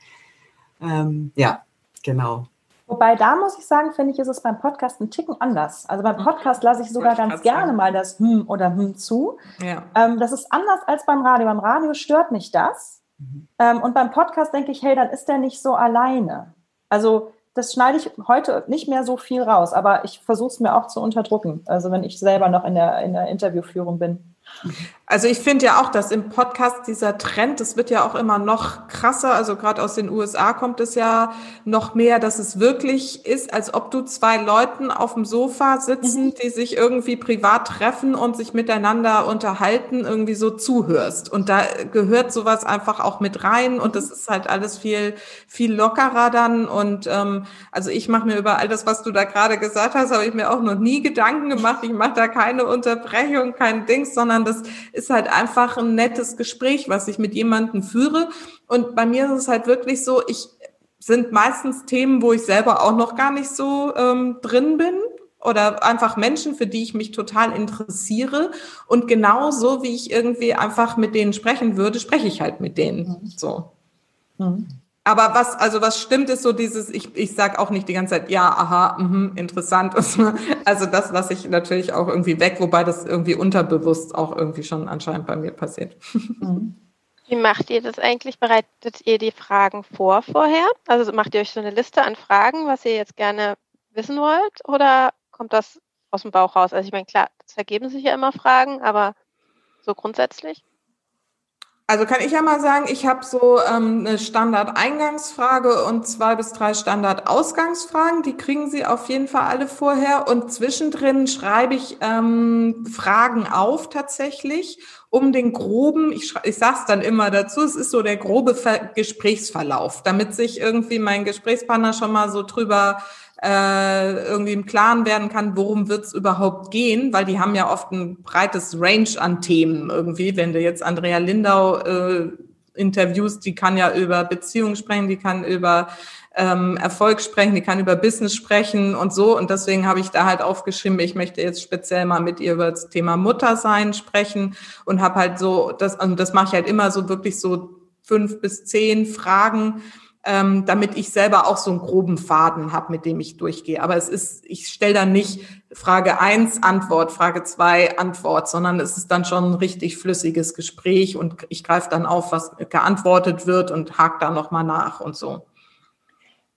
Ähm, ja, genau. Wobei da muss ich sagen, finde ich, ist es beim Podcast ein Ticken anders. Also beim Podcast lasse ich sogar ganz gerne sagen. mal das Hm oder Hm zu. Ja. Ähm, das ist anders als beim Radio. Beim Radio stört mich das. Mhm. Ähm, und beim Podcast denke ich, hey, dann ist der nicht so alleine. Also das schneide ich heute nicht mehr so viel raus, aber ich versuche es mir auch zu unterdrücken. Also wenn ich selber noch in der, in der Interviewführung bin. Also ich finde ja auch, dass im Podcast dieser Trend, das wird ja auch immer noch krasser, also gerade aus den USA kommt es ja noch mehr, dass es wirklich ist, als ob du zwei Leuten auf dem Sofa sitzen, mhm. die sich irgendwie privat treffen und sich miteinander unterhalten, irgendwie so zuhörst. Und da gehört sowas einfach auch mit rein und das ist halt alles viel, viel lockerer dann. Und ähm, also ich mache mir über all das, was du da gerade gesagt hast, habe ich mir auch noch nie Gedanken gemacht. Ich mache da keine Unterbrechung, kein Dings, sondern das ist halt einfach ein nettes Gespräch, was ich mit jemandem führe. Und bei mir ist es halt wirklich so, ich sind meistens Themen, wo ich selber auch noch gar nicht so ähm, drin bin oder einfach Menschen, für die ich mich total interessiere. Und genauso wie ich irgendwie einfach mit denen sprechen würde, spreche ich halt mit denen. Mhm. So. Mhm. Aber was, also was stimmt, ist so dieses, ich, ich sag auch nicht die ganze Zeit, ja, aha, mh, interessant. Also das lasse ich natürlich auch irgendwie weg, wobei das irgendwie unterbewusst auch irgendwie schon anscheinend bei mir passiert. Mhm. Wie macht ihr das eigentlich? Bereitet ihr die Fragen vor vorher? Also macht ihr euch so eine Liste an Fragen, was ihr jetzt gerne wissen wollt? Oder kommt das aus dem Bauch raus? Also ich meine, klar, es ergeben sich ja immer Fragen, aber so grundsätzlich? Also kann ich ja mal sagen, ich habe so ähm, eine Standard-Eingangsfrage und zwei bis drei Standard-Ausgangsfragen. Die kriegen Sie auf jeden Fall alle vorher. Und zwischendrin schreibe ich ähm, Fragen auf tatsächlich, um den groben, ich, ich sage es dann immer dazu, es ist so der grobe Ver Gesprächsverlauf, damit sich irgendwie mein Gesprächspartner schon mal so drüber äh, irgendwie im Klaren werden kann, worum wird es überhaupt gehen, weil die haben ja oft ein breites Range an Themen irgendwie. Wenn du jetzt Andrea Lindau äh, Interviews, die kann ja über Beziehungen sprechen, die kann über ähm, Erfolg sprechen, die kann über Business sprechen und so. Und deswegen habe ich da halt aufgeschrieben, ich möchte jetzt speziell mal mit ihr über das Thema Muttersein sprechen und habe halt so, das, und das mache ich halt immer so wirklich so fünf bis zehn Fragen, ähm, damit ich selber auch so einen groben Faden habe, mit dem ich durchgehe. Aber es ist, ich stelle dann nicht Frage eins Antwort, Frage zwei Antwort, sondern es ist dann schon ein richtig flüssiges Gespräch und ich greife dann auf, was geantwortet wird und hake da nochmal nach und so.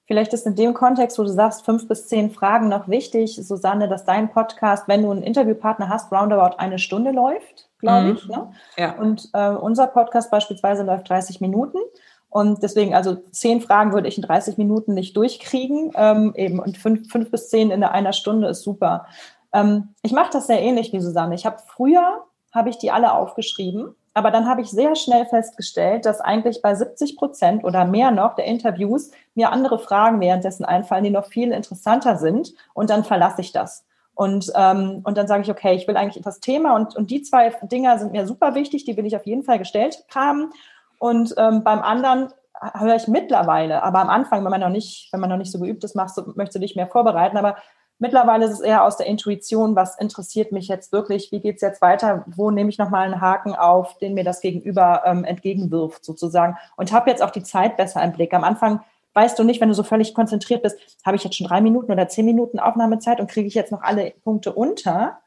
Vielleicht ist in dem Kontext, wo du sagst, fünf bis zehn Fragen noch wichtig, Susanne, dass dein Podcast, wenn du einen Interviewpartner hast, roundabout eine Stunde läuft, glaube mhm. ich. Ne? Ja. Und äh, unser Podcast beispielsweise läuft 30 Minuten. Und deswegen, also zehn Fragen würde ich in 30 Minuten nicht durchkriegen. Ähm, eben und fünf, fünf bis zehn in einer Stunde ist super. Ähm, ich mache das sehr ähnlich wie Susanne. Ich habe früher habe ich die alle aufgeschrieben, aber dann habe ich sehr schnell festgestellt, dass eigentlich bei 70 Prozent oder mehr noch der Interviews mir andere Fragen währenddessen einfallen, die noch viel interessanter sind. Und dann verlasse ich das. Und, ähm, und dann sage ich, okay, ich will eigentlich das Thema und, und die zwei Dinger sind mir super wichtig, die will ich auf jeden Fall gestellt haben. Und ähm, beim anderen höre ich mittlerweile, aber am Anfang, wenn man noch nicht, wenn man noch nicht so geübt ist, machst du, möchtest du dich mehr vorbereiten. Aber mittlerweile ist es eher aus der Intuition, was interessiert mich jetzt wirklich, wie geht es jetzt weiter, wo nehme ich nochmal einen Haken auf, den mir das Gegenüber ähm, entgegenwirft, sozusagen. Und habe jetzt auch die Zeit besser im Blick. Am Anfang weißt du nicht, wenn du so völlig konzentriert bist, habe ich jetzt schon drei Minuten oder zehn Minuten Aufnahmezeit und kriege ich jetzt noch alle Punkte unter.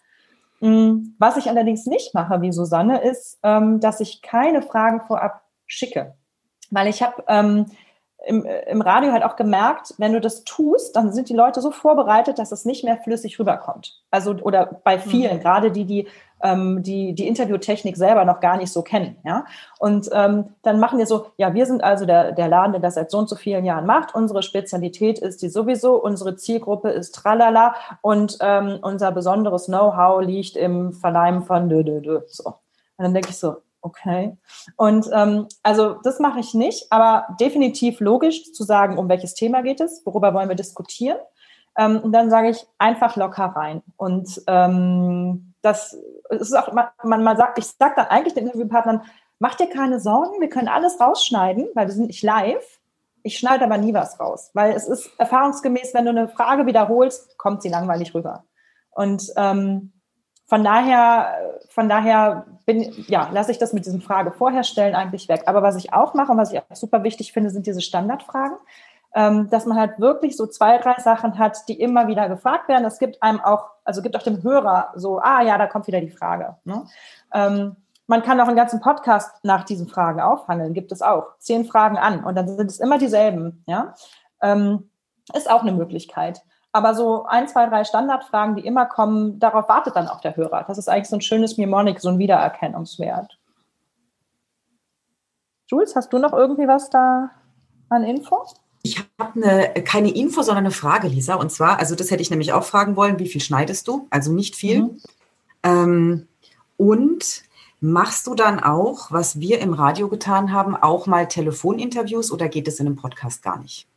Mm, was ich allerdings nicht mache, wie Susanne, ist, ähm, dass ich keine Fragen vorab schicke. Weil ich habe ähm, im, im Radio halt auch gemerkt, wenn du das tust, dann sind die Leute so vorbereitet, dass es nicht mehr flüssig rüberkommt. Also oder bei vielen, mhm. gerade die, die ähm, die die Interviewtechnik selber noch gar nicht so kennen. Ja? Und ähm, dann machen wir so, ja, wir sind also der, der Laden, der das seit so und so vielen Jahren macht. Unsere Spezialität ist die sowieso, unsere Zielgruppe ist tralala und ähm, unser besonderes Know-how liegt im Verleihen von dö, dö, dö. So. Und dann denke ich so, Okay. Und ähm, also das mache ich nicht, aber definitiv logisch zu sagen, um welches Thema geht es, worüber wollen wir diskutieren. Ähm, und dann sage ich einfach locker rein. Und ähm, das ist auch, man, man sagt, ich sage dann eigentlich den Interviewpartnern, mach dir keine Sorgen, wir können alles rausschneiden, weil wir sind nicht live. Ich schneide aber nie was raus, weil es ist erfahrungsgemäß, wenn du eine Frage wiederholst, kommt sie langweilig rüber. Und ähm, von daher, von daher bin, ja, lasse ich das mit diesem Frage vorher stellen eigentlich weg. Aber was ich auch mache und was ich auch super wichtig finde, sind diese Standardfragen. Ähm, dass man halt wirklich so zwei, drei Sachen hat, die immer wieder gefragt werden. Es gibt einem auch, also gibt auch dem Hörer so, ah ja, da kommt wieder die Frage. Ne? Ähm, man kann auch einen ganzen Podcast nach diesen Fragen aufhangeln, gibt es auch. Zehn Fragen an und dann sind es immer dieselben. Ja? Ähm, ist auch eine Möglichkeit. Aber so ein, zwei, drei Standardfragen, die immer kommen, darauf wartet dann auch der Hörer. Das ist eigentlich so ein schönes Mnemonic, so ein Wiedererkennungswert. Jules, hast du noch irgendwie was da an Info? Ich habe eine, keine Info, sondern eine Frage, Lisa. Und zwar, also das hätte ich nämlich auch fragen wollen, wie viel schneidest du? Also nicht viel. Mhm. Ähm, und machst du dann auch, was wir im Radio getan haben, auch mal Telefoninterviews oder geht es in einem Podcast gar nicht?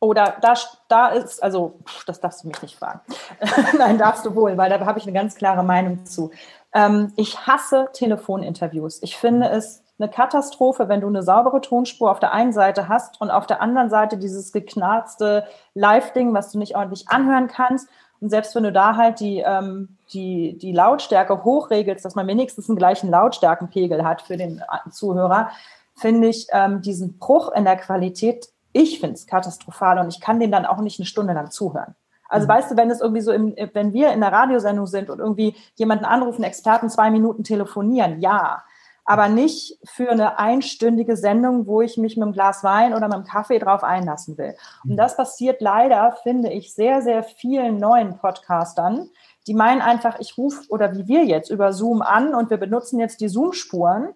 Oder da, da ist, also das darfst du mich nicht fragen. Nein, darfst du wohl, weil da habe ich eine ganz klare Meinung zu. Ähm, ich hasse Telefoninterviews. Ich finde es eine Katastrophe, wenn du eine saubere Tonspur auf der einen Seite hast und auf der anderen Seite dieses geknarzte Live-Ding, was du nicht ordentlich anhören kannst. Und selbst wenn du da halt die, ähm, die, die Lautstärke hochregelst, dass man wenigstens einen gleichen Lautstärkenpegel hat für den Zuhörer, finde ich ähm, diesen Bruch in der Qualität ich finde es katastrophal und ich kann dem dann auch nicht eine Stunde lang zuhören. Also mhm. weißt du, wenn es irgendwie so, im, wenn wir in der Radiosendung sind und irgendwie jemanden anrufen, Experten zwei Minuten telefonieren, ja, aber nicht für eine einstündige Sendung, wo ich mich mit einem Glas Wein oder mit einem Kaffee drauf einlassen will. Und mhm. das passiert leider, finde ich, sehr, sehr vielen neuen Podcastern, die meinen einfach, ich rufe oder wie wir jetzt über Zoom an und wir benutzen jetzt die Zoom-Spuren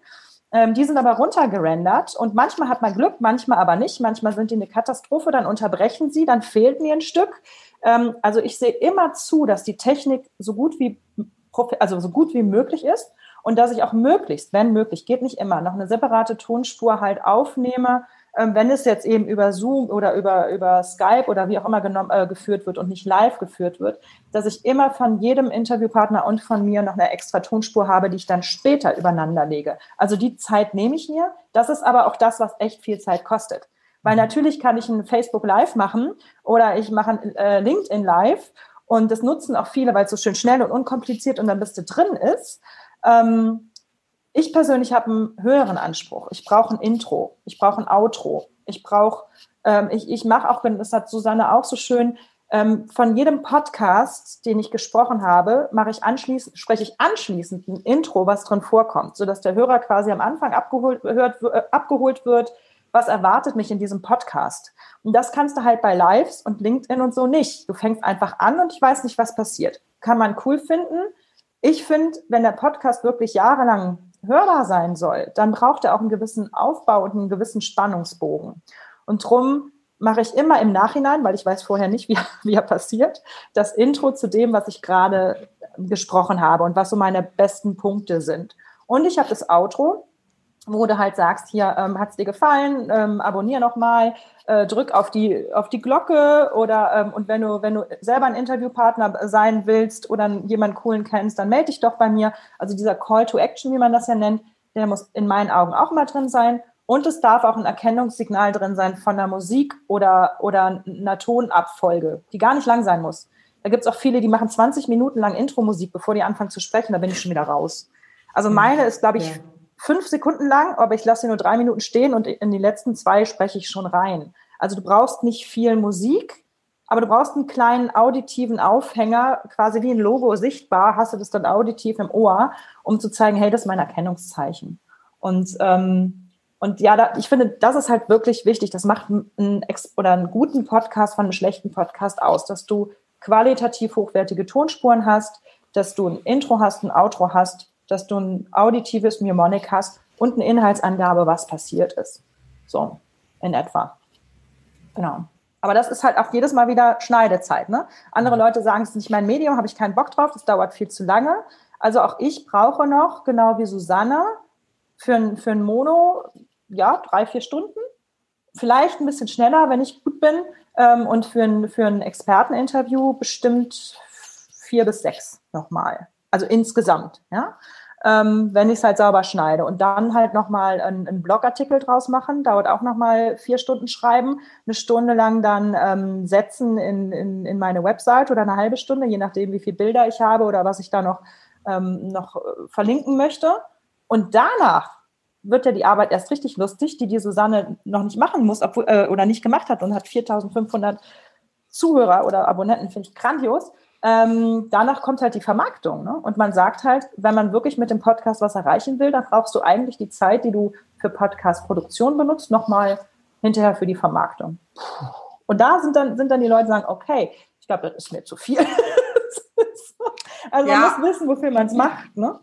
ähm, die sind aber runtergerendert und manchmal hat man Glück, manchmal aber nicht. Manchmal sind die eine Katastrophe, dann unterbrechen sie, dann fehlt mir ein Stück. Ähm, also ich sehe immer zu, dass die Technik so gut wie, also so gut wie möglich ist und dass ich auch möglichst, wenn möglich, geht nicht immer, noch eine separate Tonspur halt aufnehme, wenn es jetzt eben über Zoom oder über, über Skype oder wie auch immer genommen, äh, geführt wird und nicht live geführt wird, dass ich immer von jedem Interviewpartner und von mir noch eine extra Tonspur habe, die ich dann später übereinander lege. Also die Zeit nehme ich mir. Das ist aber auch das, was echt viel Zeit kostet. Weil natürlich kann ich ein Facebook Live machen oder ich mache ein äh, LinkedIn Live und das nutzen auch viele, weil es so schön schnell und unkompliziert und dann bist du drin ist. Ähm, ich persönlich habe einen höheren Anspruch. Ich brauche ein Intro, ich brauche ein Outro, ich brauche, ähm, ich, ich mache auch, das hat Susanne auch so schön, ähm, von jedem Podcast, den ich gesprochen habe, mache ich anschließend, spreche ich anschließend ein Intro, was drin vorkommt, sodass der Hörer quasi am Anfang abgeholt, hört, äh, abgeholt wird, was erwartet mich in diesem Podcast. Und das kannst du halt bei Lives und LinkedIn und so nicht. Du fängst einfach an und ich weiß nicht, was passiert. Kann man cool finden. Ich finde, wenn der Podcast wirklich jahrelang hörbar sein soll, dann braucht er auch einen gewissen Aufbau und einen gewissen Spannungsbogen. Und drum mache ich immer im Nachhinein, weil ich weiß vorher nicht, wie, wie er passiert, das Intro zu dem, was ich gerade gesprochen habe und was so meine besten Punkte sind. Und ich habe das Outro, wo du halt sagst, hier ähm, hat es dir gefallen, ähm, abonnier nochmal, äh, drück auf die, auf die Glocke oder ähm, und wenn du, wenn du selber ein Interviewpartner sein willst oder jemanden coolen kennst, dann melde dich doch bei mir. Also dieser Call to Action, wie man das ja nennt, der muss in meinen Augen auch mal drin sein. Und es darf auch ein Erkennungssignal drin sein von der Musik oder, oder einer Tonabfolge, die gar nicht lang sein muss. Da gibt es auch viele, die machen 20 Minuten lang Intro-Musik, bevor die anfangen zu sprechen, da bin ich schon wieder raus. Also meine ist, glaube ich, ja fünf Sekunden lang, aber ich lasse sie nur drei Minuten stehen und in die letzten zwei spreche ich schon rein. Also du brauchst nicht viel Musik, aber du brauchst einen kleinen auditiven Aufhänger, quasi wie ein Logo sichtbar, hast du das dann auditiv im Ohr, um zu zeigen, hey, das ist mein Erkennungszeichen. Und ähm, und ja, da, ich finde, das ist halt wirklich wichtig. Das macht einen, oder einen guten Podcast von einem schlechten Podcast aus, dass du qualitativ hochwertige Tonspuren hast, dass du ein Intro hast, ein Outro hast dass du ein auditives Mnemonic hast und eine Inhaltsangabe, was passiert ist. So, in etwa. Genau. Aber das ist halt auch jedes Mal wieder Schneidezeit. Ne? Andere Leute sagen, es ist nicht mein Medium, habe ich keinen Bock drauf, das dauert viel zu lange. Also auch ich brauche noch, genau wie Susanne, für ein, für ein Mono, ja, drei, vier Stunden. Vielleicht ein bisschen schneller, wenn ich gut bin. Ähm, und für ein, für ein Experteninterview bestimmt vier bis sechs nochmal also insgesamt, ja. Ähm, wenn ich es halt sauber schneide und dann halt nochmal einen, einen Blogartikel draus machen, dauert auch nochmal vier Stunden schreiben, eine Stunde lang dann ähm, setzen in, in, in meine Website oder eine halbe Stunde, je nachdem, wie viele Bilder ich habe oder was ich da noch, ähm, noch äh, verlinken möchte. Und danach wird ja die Arbeit erst richtig lustig, die die Susanne noch nicht machen muss obwohl, äh, oder nicht gemacht hat und hat 4500 Zuhörer oder Abonnenten, finde ich grandios. Ähm, danach kommt halt die Vermarktung. Ne? Und man sagt halt, wenn man wirklich mit dem Podcast was erreichen will, dann brauchst du eigentlich die Zeit, die du für Podcast-Produktion benutzt, nochmal hinterher für die Vermarktung. Und da sind dann, sind dann die Leute, die sagen, okay, ich glaube, das ist mir zu viel. also ja. man muss wissen, wofür man es macht. Ne?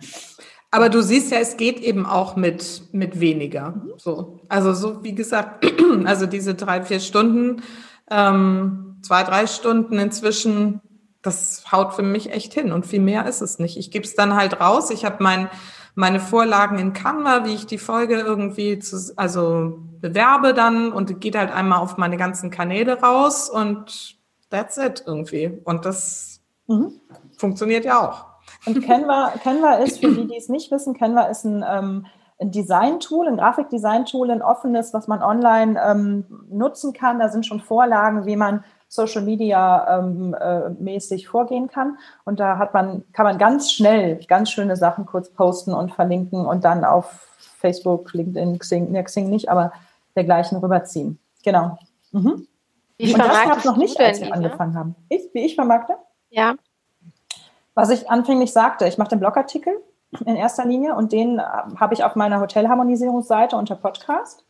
Aber du siehst ja, es geht eben auch mit, mit weniger. So. Also so wie gesagt, also diese drei, vier Stunden, ähm, zwei, drei Stunden inzwischen das haut für mich echt hin und viel mehr ist es nicht. Ich gebe es dann halt raus. Ich habe mein, meine Vorlagen in Canva, wie ich die Folge irgendwie zu, also bewerbe dann und geht halt einmal auf meine ganzen Kanäle raus und that's it irgendwie. Und das mhm. funktioniert ja auch. Und Canva, Canva ist, für die, die es nicht wissen, Canva ist ein, ähm, ein Design-Tool, ein Grafikdesign-Tool, ein offenes, was man online ähm, nutzen kann. Da sind schon Vorlagen, wie man Social Media ähm, äh, mäßig vorgehen kann. Und da hat man, kann man ganz schnell ganz schöne Sachen kurz posten und verlinken und dann auf Facebook, LinkedIn, Xing, ne, Xing nicht, aber dergleichen rüberziehen. Genau. Mhm. Wie und das gab noch nicht, als wir die, angefangen haben. Ich, wie ich vermarkte? Ja. Was ich anfänglich sagte, ich mache den Blogartikel in erster Linie und den äh, habe ich auf meiner Hotelharmonisierungsseite unter Podcast.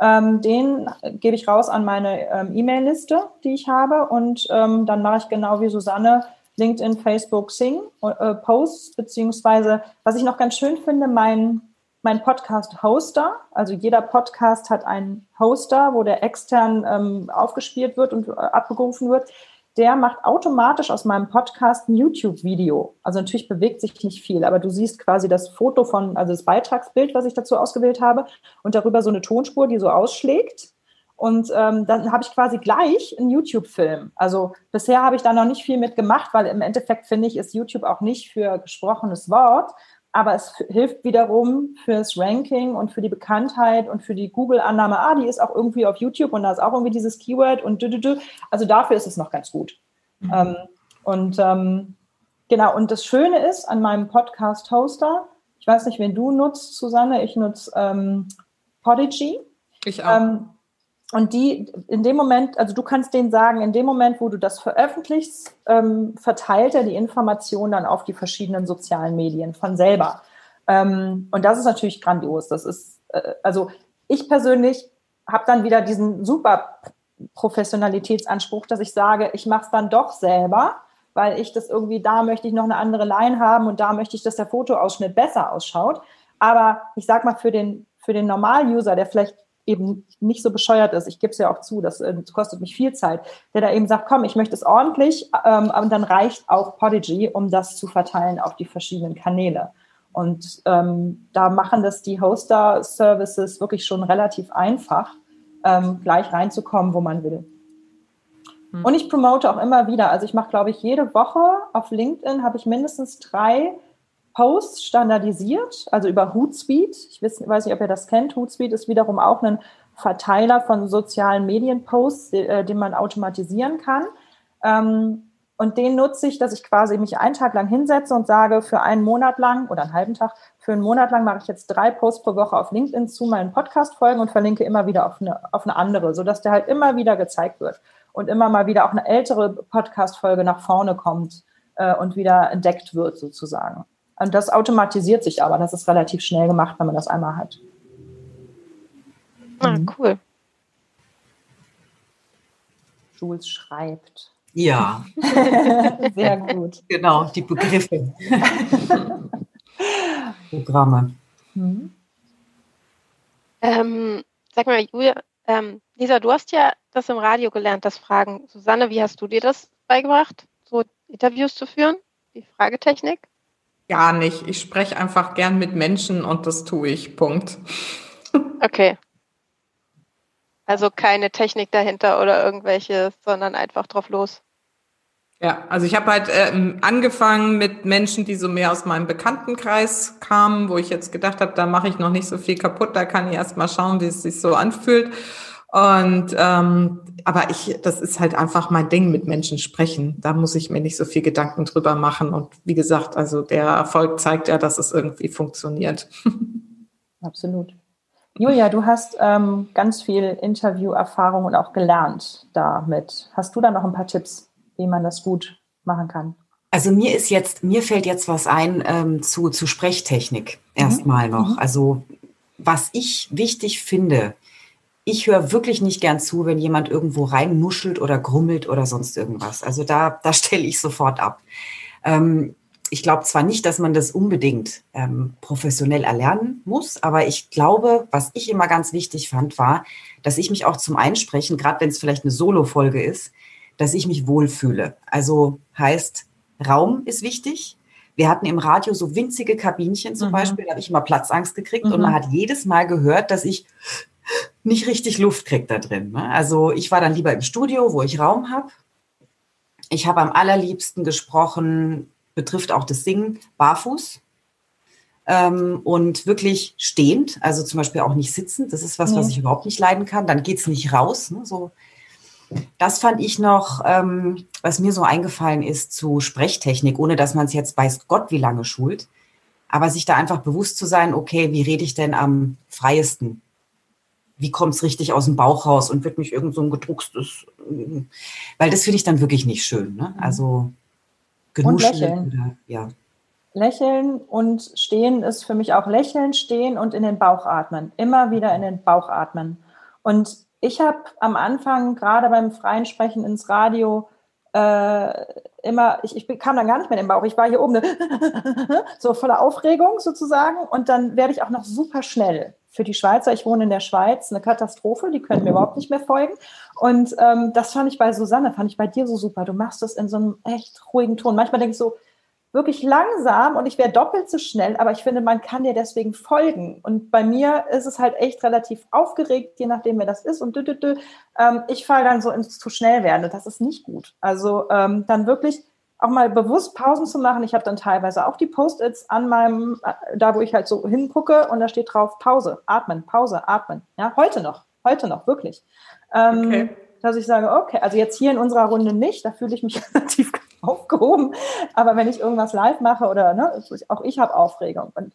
Ähm, den gebe ich raus an meine ähm, E-Mail-Liste, die ich habe. Und ähm, dann mache ich genau wie Susanne LinkedIn, Facebook, Sing äh, Posts, beziehungsweise, was ich noch ganz schön finde, mein, mein Podcast-Hoster. Also jeder Podcast hat einen Hoster, wo der extern ähm, aufgespielt wird und äh, abgerufen wird der macht automatisch aus meinem Podcast ein YouTube-Video. Also natürlich bewegt sich nicht viel, aber du siehst quasi das Foto von, also das Beitragsbild, was ich dazu ausgewählt habe, und darüber so eine Tonspur, die so ausschlägt. Und ähm, dann habe ich quasi gleich einen YouTube-Film. Also bisher habe ich da noch nicht viel mitgemacht, weil im Endeffekt finde ich, ist YouTube auch nicht für gesprochenes Wort. Aber es hilft wiederum fürs Ranking und für die Bekanntheit und für die Google-Annahme, ah, die ist auch irgendwie auf YouTube und da ist auch irgendwie dieses Keyword und dü, dü, dü. also dafür ist es noch ganz gut. Mhm. Ähm, und ähm, genau, und das Schöne ist an meinem Podcast-Hoster, ich weiß nicht, wen du nutzt, Susanne, ich nutze ähm, Podigy. Ich auch. Ähm, und die in dem Moment, also du kannst denen sagen, in dem Moment, wo du das veröffentlichst, ähm, verteilt er die Information dann auf die verschiedenen sozialen Medien von selber. Ähm, und das ist natürlich grandios. Das ist, äh, also ich persönlich habe dann wieder diesen super Professionalitätsanspruch, dass ich sage, ich mache es dann doch selber, weil ich das irgendwie, da möchte ich noch eine andere Line haben und da möchte ich, dass der Fotoausschnitt besser ausschaut. Aber ich sag mal, für den, für den Normal-User, der vielleicht eben nicht so bescheuert ist, ich gebe es ja auch zu, das, das, kostet mich viel Zeit, der da eben sagt, komm, ich möchte es ordentlich, ähm, und dann reicht auch Podigy, um das zu verteilen auf die verschiedenen Kanäle. Und ähm, da machen das die Hoster-Services wirklich schon relativ einfach, ähm, gleich reinzukommen, wo man will. Hm. Und ich promote auch immer wieder, also ich mache, glaube ich, jede Woche auf LinkedIn habe ich mindestens drei Posts standardisiert, also über Hootsuite. Ich weiß, nicht, ob ihr das kennt. Hootsuite ist wiederum auch ein Verteiler von sozialen Medienposts, äh, den man automatisieren kann. Ähm, und den nutze ich, dass ich quasi mich einen Tag lang hinsetze und sage, für einen Monat lang oder einen halben Tag, für einen Monat lang mache ich jetzt drei Posts pro Woche auf LinkedIn zu meinen Podcast-Folgen und verlinke immer wieder auf eine, auf eine andere, sodass der halt immer wieder gezeigt wird und immer mal wieder auch eine ältere Podcast-Folge nach vorne kommt äh, und wieder entdeckt wird sozusagen. Und das automatisiert sich aber. Das ist relativ schnell gemacht, wenn man das einmal hat. Ah, cool. Jules schreibt. Ja. Sehr gut. Genau, die Begriffe. Programme. Mhm. Ähm, sag mal, Julia, ähm, Lisa, du hast ja das im Radio gelernt, das Fragen. Susanne, wie hast du dir das beigebracht, so Interviews zu führen, die Fragetechnik? Gar nicht. Ich spreche einfach gern mit Menschen und das tue ich. Punkt. Okay. Also keine Technik dahinter oder irgendwelche, sondern einfach drauf los. Ja, also ich habe halt ähm, angefangen mit Menschen, die so mehr aus meinem Bekanntenkreis kamen, wo ich jetzt gedacht habe, da mache ich noch nicht so viel kaputt, da kann ich erst mal schauen, wie es sich so anfühlt. Und ähm, aber ich, das ist halt einfach mein Ding mit Menschen sprechen. Da muss ich mir nicht so viel Gedanken drüber machen. Und wie gesagt, also der Erfolg zeigt ja, dass es irgendwie funktioniert. Absolut. Julia, du hast ähm, ganz viel Interviewerfahrung und auch gelernt damit. Hast du da noch ein paar Tipps, wie man das gut machen kann? Also mir ist jetzt, mir fällt jetzt was ein ähm, zu, zu Sprechtechnik mhm. erstmal noch. Mhm. Also was ich wichtig finde, ich höre wirklich nicht gern zu, wenn jemand irgendwo reinnuschelt oder grummelt oder sonst irgendwas. Also da, da stelle ich sofort ab. Ähm, ich glaube zwar nicht, dass man das unbedingt ähm, professionell erlernen muss, aber ich glaube, was ich immer ganz wichtig fand, war, dass ich mich auch zum Einsprechen, gerade wenn es vielleicht eine Solo-Folge ist, dass ich mich wohlfühle. Also heißt, Raum ist wichtig. Wir hatten im Radio so winzige Kabinchen zum mhm. Beispiel, da habe ich immer Platzangst gekriegt mhm. und man hat jedes Mal gehört, dass ich nicht richtig Luft kriegt da drin. Ne? Also ich war dann lieber im Studio, wo ich Raum habe. Ich habe am allerliebsten gesprochen, betrifft auch das Singen, barfuß ähm, und wirklich stehend, also zum Beispiel auch nicht sitzend. Das ist was, ja. was ich überhaupt nicht leiden kann. Dann geht es nicht raus. Ne? So. Das fand ich noch, ähm, was mir so eingefallen ist zu Sprechtechnik, ohne dass man es jetzt weiß Gott wie lange schult. Aber sich da einfach bewusst zu sein, okay, wie rede ich denn am freiesten? Wie kommt es richtig aus dem Bauch raus und wird mich irgend so ein gedruckstes, weil das finde ich dann wirklich nicht schön. Ne? Mhm. Also genuscheln. Oder, ja. Lächeln und stehen ist für mich auch lächeln, stehen und in den Bauch atmen. Immer wieder in den Bauch atmen. Und ich habe am Anfang, gerade beim freien Sprechen ins Radio, äh, immer, ich, ich kam dann gar nicht mehr in den Bauch. Ich war hier oben so voller Aufregung sozusagen und dann werde ich auch noch super schnell für die Schweizer, ich wohne in der Schweiz, eine Katastrophe, die können mir überhaupt nicht mehr folgen. Und ähm, das fand ich bei Susanne, fand ich bei dir so super. Du machst das in so einem echt ruhigen Ton. Manchmal denke ich so, wirklich langsam und ich wäre doppelt so schnell, aber ich finde, man kann dir deswegen folgen. Und bei mir ist es halt echt relativ aufgeregt, je nachdem, wer das ist. Und dü, dü, dü, ähm, ich falle dann so ins zu schnell werden und das ist nicht gut. Also ähm, dann wirklich auch mal bewusst Pausen zu machen. Ich habe dann teilweise auch die Post-its an meinem, äh, da wo ich halt so hingucke und da steht drauf Pause, atmen, Pause, atmen. Ja, heute noch, heute noch, wirklich. Ähm, okay. Dass ich sage, okay, also jetzt hier in unserer Runde nicht, da fühle ich mich relativ aufgehoben. Aber wenn ich irgendwas live mache oder ne, auch ich habe Aufregung. Und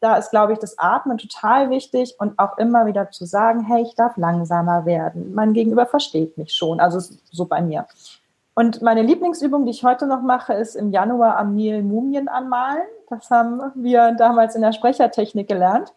da ist, glaube ich, das Atmen total wichtig und auch immer wieder zu sagen, hey, ich darf langsamer werden. Mein Gegenüber versteht mich schon. Also so bei mir. Und meine Lieblingsübung, die ich heute noch mache, ist im Januar am Nil Mumien anmalen. Das haben wir damals in der Sprechertechnik gelernt.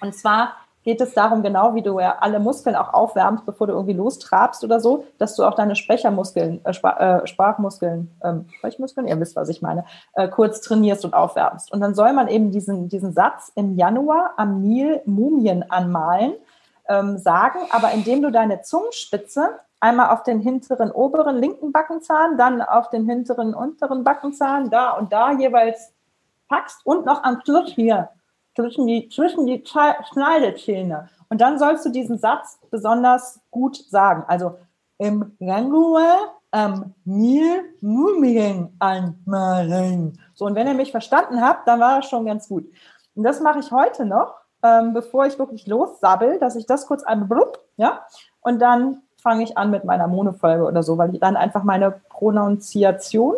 Und zwar geht es darum, genau wie du ja alle Muskeln auch aufwärmst, bevor du irgendwie lostrabst oder so, dass du auch deine Sprechermuskeln, äh, äh, Sprachmuskeln, ähm, Sprechmuskeln, ihr wisst, was ich meine, äh, kurz trainierst und aufwärmst. Und dann soll man eben diesen, diesen Satz im Januar am Nil Mumien anmalen ähm, sagen, aber indem du deine Zungenspitze einmal auf den hinteren oberen linken Backenzahn, dann auf den hinteren unteren Backenzahn, da und da jeweils packst und noch am Schluss hier zwischen die, zwischen die Schneidezähne. Und dann sollst du diesen Satz besonders gut sagen. Also im Januar am Nil Mumien anmalen. So, und wenn ihr mich verstanden habt, dann war das schon ganz gut. Und das mache ich heute noch, ähm, bevor ich wirklich lossabbel, dass ich das kurz einmal blub, ja, und dann fange ich an mit meiner Monofolge oder so, weil dann einfach meine Pronunziation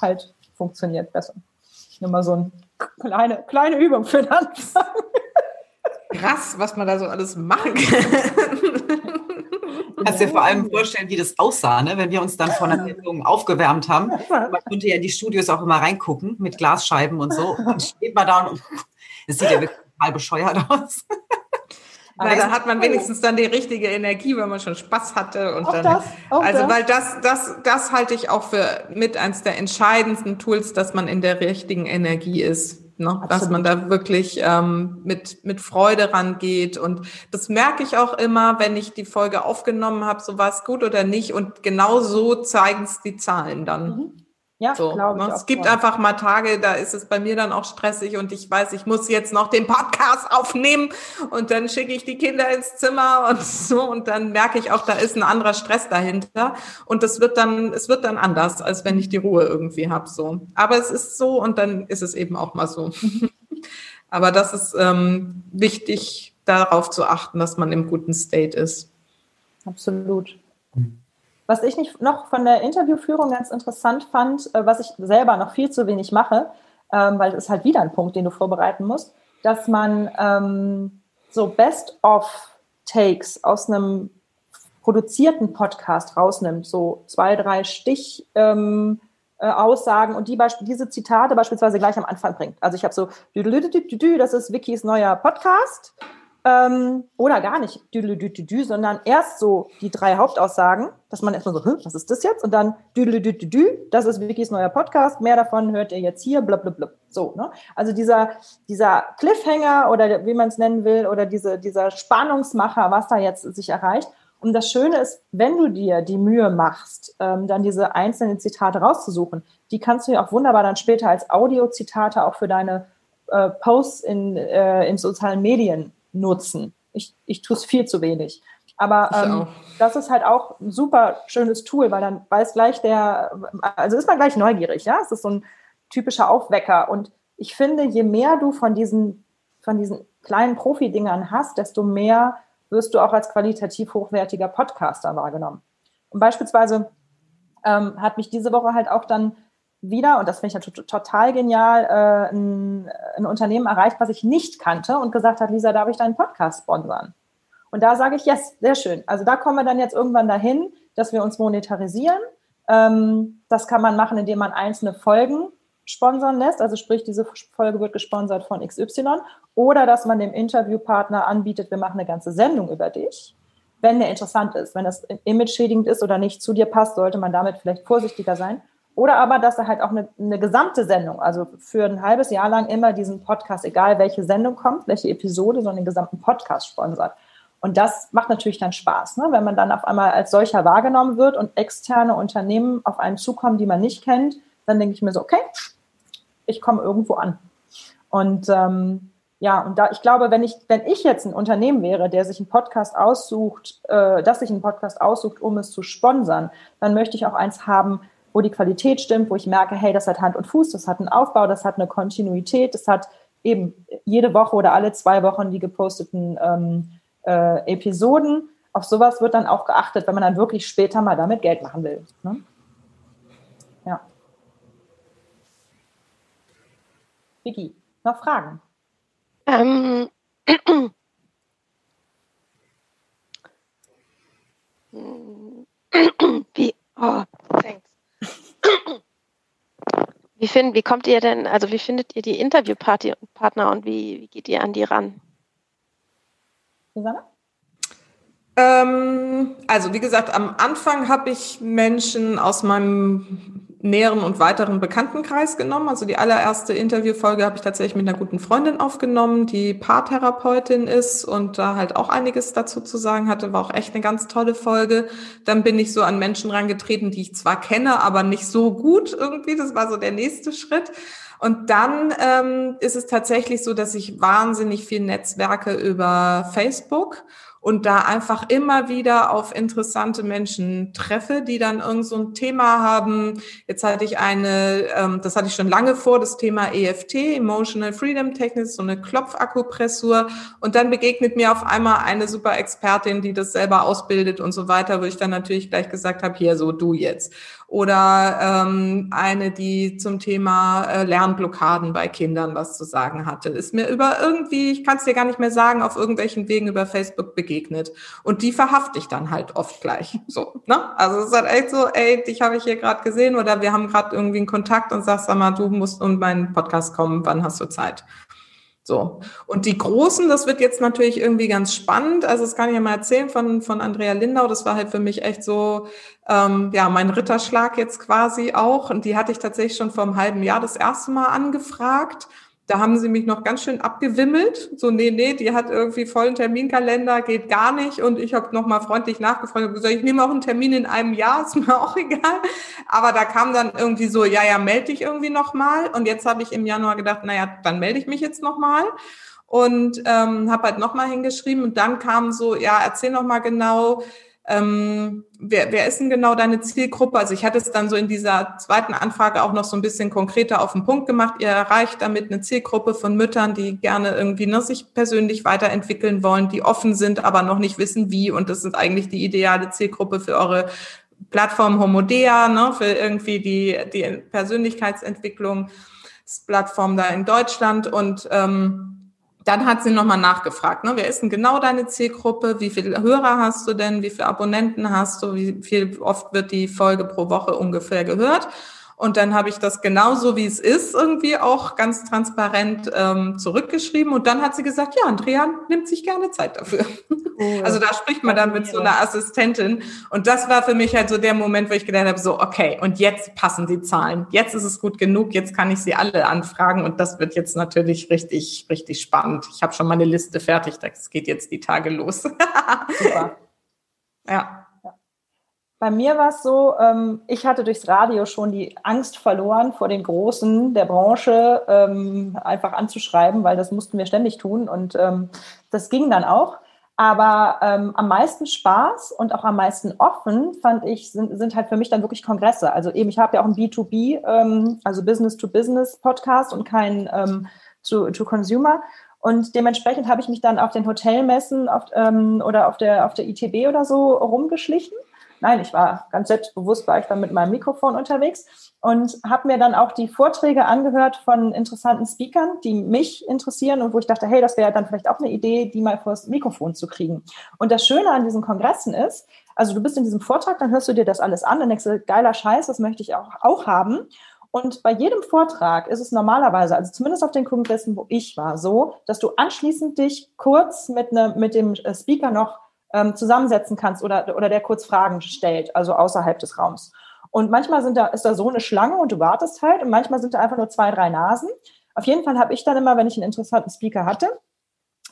halt funktioniert besser. Nur mal so eine kleine, kleine Übung für den Anfang. Krass, was man da so alles machen kann. Kannst dir vor allem vorstellen, wie das aussah, ne? wenn wir uns dann vor einer Sendung aufgewärmt haben. Man konnte ja in die Studios auch immer reingucken mit Glasscheiben und so. Und steht man da und es sieht ja wirklich total bescheuert aus. Aber dann hat man wenigstens dann die richtige Energie, weil man schon Spaß hatte und auch dann. Das, also das. weil das, das, das halte ich auch für mit eins der entscheidendsten Tools, dass man in der richtigen Energie ist. Ne? Dass man da wirklich ähm, mit, mit Freude rangeht. Und das merke ich auch immer, wenn ich die Folge aufgenommen habe, so war es gut oder nicht. Und genau so zeigen es die Zahlen dann. Mhm. Ja, so, glaube ich. Ne? Es gibt einfach mal Tage, da ist es bei mir dann auch stressig und ich weiß, ich muss jetzt noch den Podcast aufnehmen und dann schicke ich die Kinder ins Zimmer und so und dann merke ich auch, da ist ein anderer Stress dahinter und das wird dann, es wird dann anders, als wenn ich die Ruhe irgendwie habe. So. Aber es ist so und dann ist es eben auch mal so. Aber das ist ähm, wichtig, darauf zu achten, dass man im guten State ist. Absolut. Mhm. Was ich nicht noch von der Interviewführung ganz interessant fand, äh, was ich selber noch viel zu wenig mache, ähm, weil das ist halt wieder ein Punkt, den du vorbereiten musst, dass man ähm, so Best-of-Takes aus einem produzierten Podcast rausnimmt, so zwei, drei Stich. Ähm, äh, Aussagen und die diese Zitate beispielsweise gleich am Anfang bringt. Also ich habe so, das ist Wikis neuer Podcast ähm, oder gar nicht, düdelüdüdüdü, sondern erst so die drei Hauptaussagen, dass man erstmal so, was ist das jetzt? Und dann düdelüdüdüdü, das ist Wikis neuer Podcast, mehr davon hört ihr jetzt hier, blablabla. So, ne? Also dieser, dieser Cliffhanger oder wie man es nennen will, oder diese, dieser Spannungsmacher, was da jetzt sich erreicht. Und das Schöne ist, wenn du dir die Mühe machst, ähm, dann diese einzelnen Zitate rauszusuchen, die kannst du ja auch wunderbar dann später als Audiozitate auch für deine äh, Posts in, äh, in sozialen Medien nutzen. Ich, ich tue es viel zu wenig. Aber ähm, das ist halt auch ein super schönes Tool, weil dann weiß gleich der, also ist man gleich neugierig, ja. Es ist so ein typischer Aufwecker. Und ich finde, je mehr du von diesen, von diesen kleinen Profi-Dingern hast, desto mehr wirst du auch als qualitativ hochwertiger Podcaster wahrgenommen. Und beispielsweise ähm, hat mich diese Woche halt auch dann wieder, und das finde ich ja total genial, äh, ein, ein, Unternehmen erreicht, was ich nicht kannte und gesagt hat, Lisa, darf ich deinen Podcast sponsern? Und da sage ich, yes, sehr schön. Also da kommen wir dann jetzt irgendwann dahin, dass wir uns monetarisieren. Ähm, das kann man machen, indem man einzelne Folgen sponsern lässt. Also sprich, diese Folge wird gesponsert von XY. Oder dass man dem Interviewpartner anbietet, wir machen eine ganze Sendung über dich wenn der interessant ist. Wenn das image-schädigend ist oder nicht zu dir passt, sollte man damit vielleicht vorsichtiger sein. Oder aber, dass er halt auch eine, eine gesamte Sendung, also für ein halbes Jahr lang immer diesen Podcast, egal welche Sendung kommt, welche Episode, sondern den gesamten Podcast sponsert. Und das macht natürlich dann Spaß, ne? wenn man dann auf einmal als solcher wahrgenommen wird und externe Unternehmen auf einen zukommen, die man nicht kennt, dann denke ich mir so, okay, ich komme irgendwo an. Und ähm, ja, und da ich glaube, wenn ich, wenn ich jetzt ein Unternehmen wäre, der sich einen Podcast aussucht, äh, dass sich einen Podcast aussucht, um es zu sponsern, dann möchte ich auch eins haben, wo die Qualität stimmt, wo ich merke, hey, das hat Hand und Fuß, das hat einen Aufbau, das hat eine Kontinuität, das hat eben jede Woche oder alle zwei Wochen die geposteten ähm, äh, Episoden. Auf sowas wird dann auch geachtet, wenn man dann wirklich später mal damit Geld machen will. Ne? Ja. Vicky, noch Fragen? Ähm. Wie, oh. Wie, find, wie kommt ihr denn, also wie findet ihr die Interviewpartner und wie, wie geht ihr an die ran? Susanne? Ähm, also wie gesagt, am Anfang habe ich Menschen aus meinem näheren und weiteren Bekanntenkreis genommen. Also die allererste Interviewfolge habe ich tatsächlich mit einer guten Freundin aufgenommen, die Paartherapeutin ist und da halt auch einiges dazu zu sagen hatte. War auch echt eine ganz tolle Folge. Dann bin ich so an Menschen rangetreten, die ich zwar kenne, aber nicht so gut irgendwie. Das war so der nächste Schritt. Und dann ähm, ist es tatsächlich so, dass ich wahnsinnig viel Netzwerke über Facebook und da einfach immer wieder auf interessante Menschen treffe, die dann irgend so ein Thema haben. Jetzt hatte ich eine, ähm, das hatte ich schon lange vor, das Thema EFT, Emotional Freedom Technik, so eine Klopfakupressur. Und dann begegnet mir auf einmal eine super Expertin, die das selber ausbildet und so weiter, wo ich dann natürlich gleich gesagt habe, hier, so du jetzt oder ähm, eine, die zum Thema äh, Lernblockaden bei Kindern was zu sagen hatte. Ist mir über irgendwie, ich kann es dir gar nicht mehr sagen, auf irgendwelchen Wegen über Facebook begegnet. Und die verhafte ich dann halt oft gleich. So, ne? Also es ist halt echt so, ey, dich habe ich hier gerade gesehen oder wir haben gerade irgendwie einen Kontakt und sagst, sag mal, du musst um meinen Podcast kommen, wann hast du Zeit? So. Und die Großen, das wird jetzt natürlich irgendwie ganz spannend. Also, das kann ich ja mal erzählen von, von Andrea Lindau. Das war halt für mich echt so, ähm, ja, mein Ritterschlag jetzt quasi auch. Und die hatte ich tatsächlich schon vor einem halben Jahr das erste Mal angefragt. Da haben sie mich noch ganz schön abgewimmelt. So, nee, nee, die hat irgendwie vollen Terminkalender, geht gar nicht. Und ich habe nochmal freundlich nachgefragt und gesagt, ich nehme auch einen Termin in einem Jahr, ist mir auch egal. Aber da kam dann irgendwie so, ja, ja, melde dich irgendwie nochmal. Und jetzt habe ich im Januar gedacht, naja, dann melde ich mich jetzt nochmal. Und ähm, habe halt nochmal hingeschrieben. Und dann kam so, ja, erzähl nochmal genau, ähm, wer, wer ist denn genau deine Zielgruppe? Also ich hatte es dann so in dieser zweiten Anfrage auch noch so ein bisschen konkreter auf den Punkt gemacht. Ihr erreicht damit eine Zielgruppe von Müttern, die gerne irgendwie ne, sich persönlich weiterentwickeln wollen, die offen sind, aber noch nicht wissen wie. Und das ist eigentlich die ideale Zielgruppe für eure Plattform Homodea, ne, für irgendwie die, die Persönlichkeitsentwicklungsplattform da in Deutschland. Und ähm, dann hat sie nochmal nachgefragt, ne? wer ist denn genau deine Zielgruppe, wie viele Hörer hast du denn, wie viele Abonnenten hast du, wie viel oft wird die Folge pro Woche ungefähr gehört. Und dann habe ich das genauso, wie es ist, irgendwie auch ganz transparent ähm, zurückgeschrieben. Und dann hat sie gesagt, ja, Andrea nimmt sich gerne Zeit dafür. Cool. Also da spricht man dann mit so einer Assistentin. Und das war für mich halt so der Moment, wo ich gedacht habe, so, okay, und jetzt passen die Zahlen. Jetzt ist es gut genug, jetzt kann ich sie alle anfragen. Und das wird jetzt natürlich richtig, richtig spannend. Ich habe schon meine Liste fertig, das geht jetzt die Tage los. Super. Ja. Bei mir war es so, ähm, ich hatte durchs Radio schon die Angst verloren, vor den Großen der Branche ähm, einfach anzuschreiben, weil das mussten wir ständig tun und ähm, das ging dann auch. Aber ähm, am meisten Spaß und auch am meisten offen fand ich, sind, sind halt für mich dann wirklich Kongresse. Also eben, ich habe ja auch einen B2B, ähm, also Business-to-Business-Podcast und keinen ähm, to, to Consumer. Und dementsprechend habe ich mich dann auf den Hotelmessen auf, ähm, oder auf der, auf der ITB oder so rumgeschlichen Nein, ich war ganz selbstbewusst, war ich dann mit meinem Mikrofon unterwegs und habe mir dann auch die Vorträge angehört von interessanten Speakern, die mich interessieren und wo ich dachte, hey, das wäre dann vielleicht auch eine Idee, die mal vor das Mikrofon zu kriegen. Und das Schöne an diesen Kongressen ist, also du bist in diesem Vortrag, dann hörst du dir das alles an und denkst, geiler Scheiß, das möchte ich auch, auch haben. Und bei jedem Vortrag ist es normalerweise, also zumindest auf den Kongressen, wo ich war, so, dass du anschließend dich kurz mit, ne, mit dem Speaker noch ähm, zusammensetzen kannst oder, oder der kurz Fragen stellt, also außerhalb des Raums. Und manchmal sind da, ist da so eine Schlange und du wartest halt und manchmal sind da einfach nur zwei, drei Nasen. Auf jeden Fall habe ich dann immer, wenn ich einen interessanten Speaker hatte,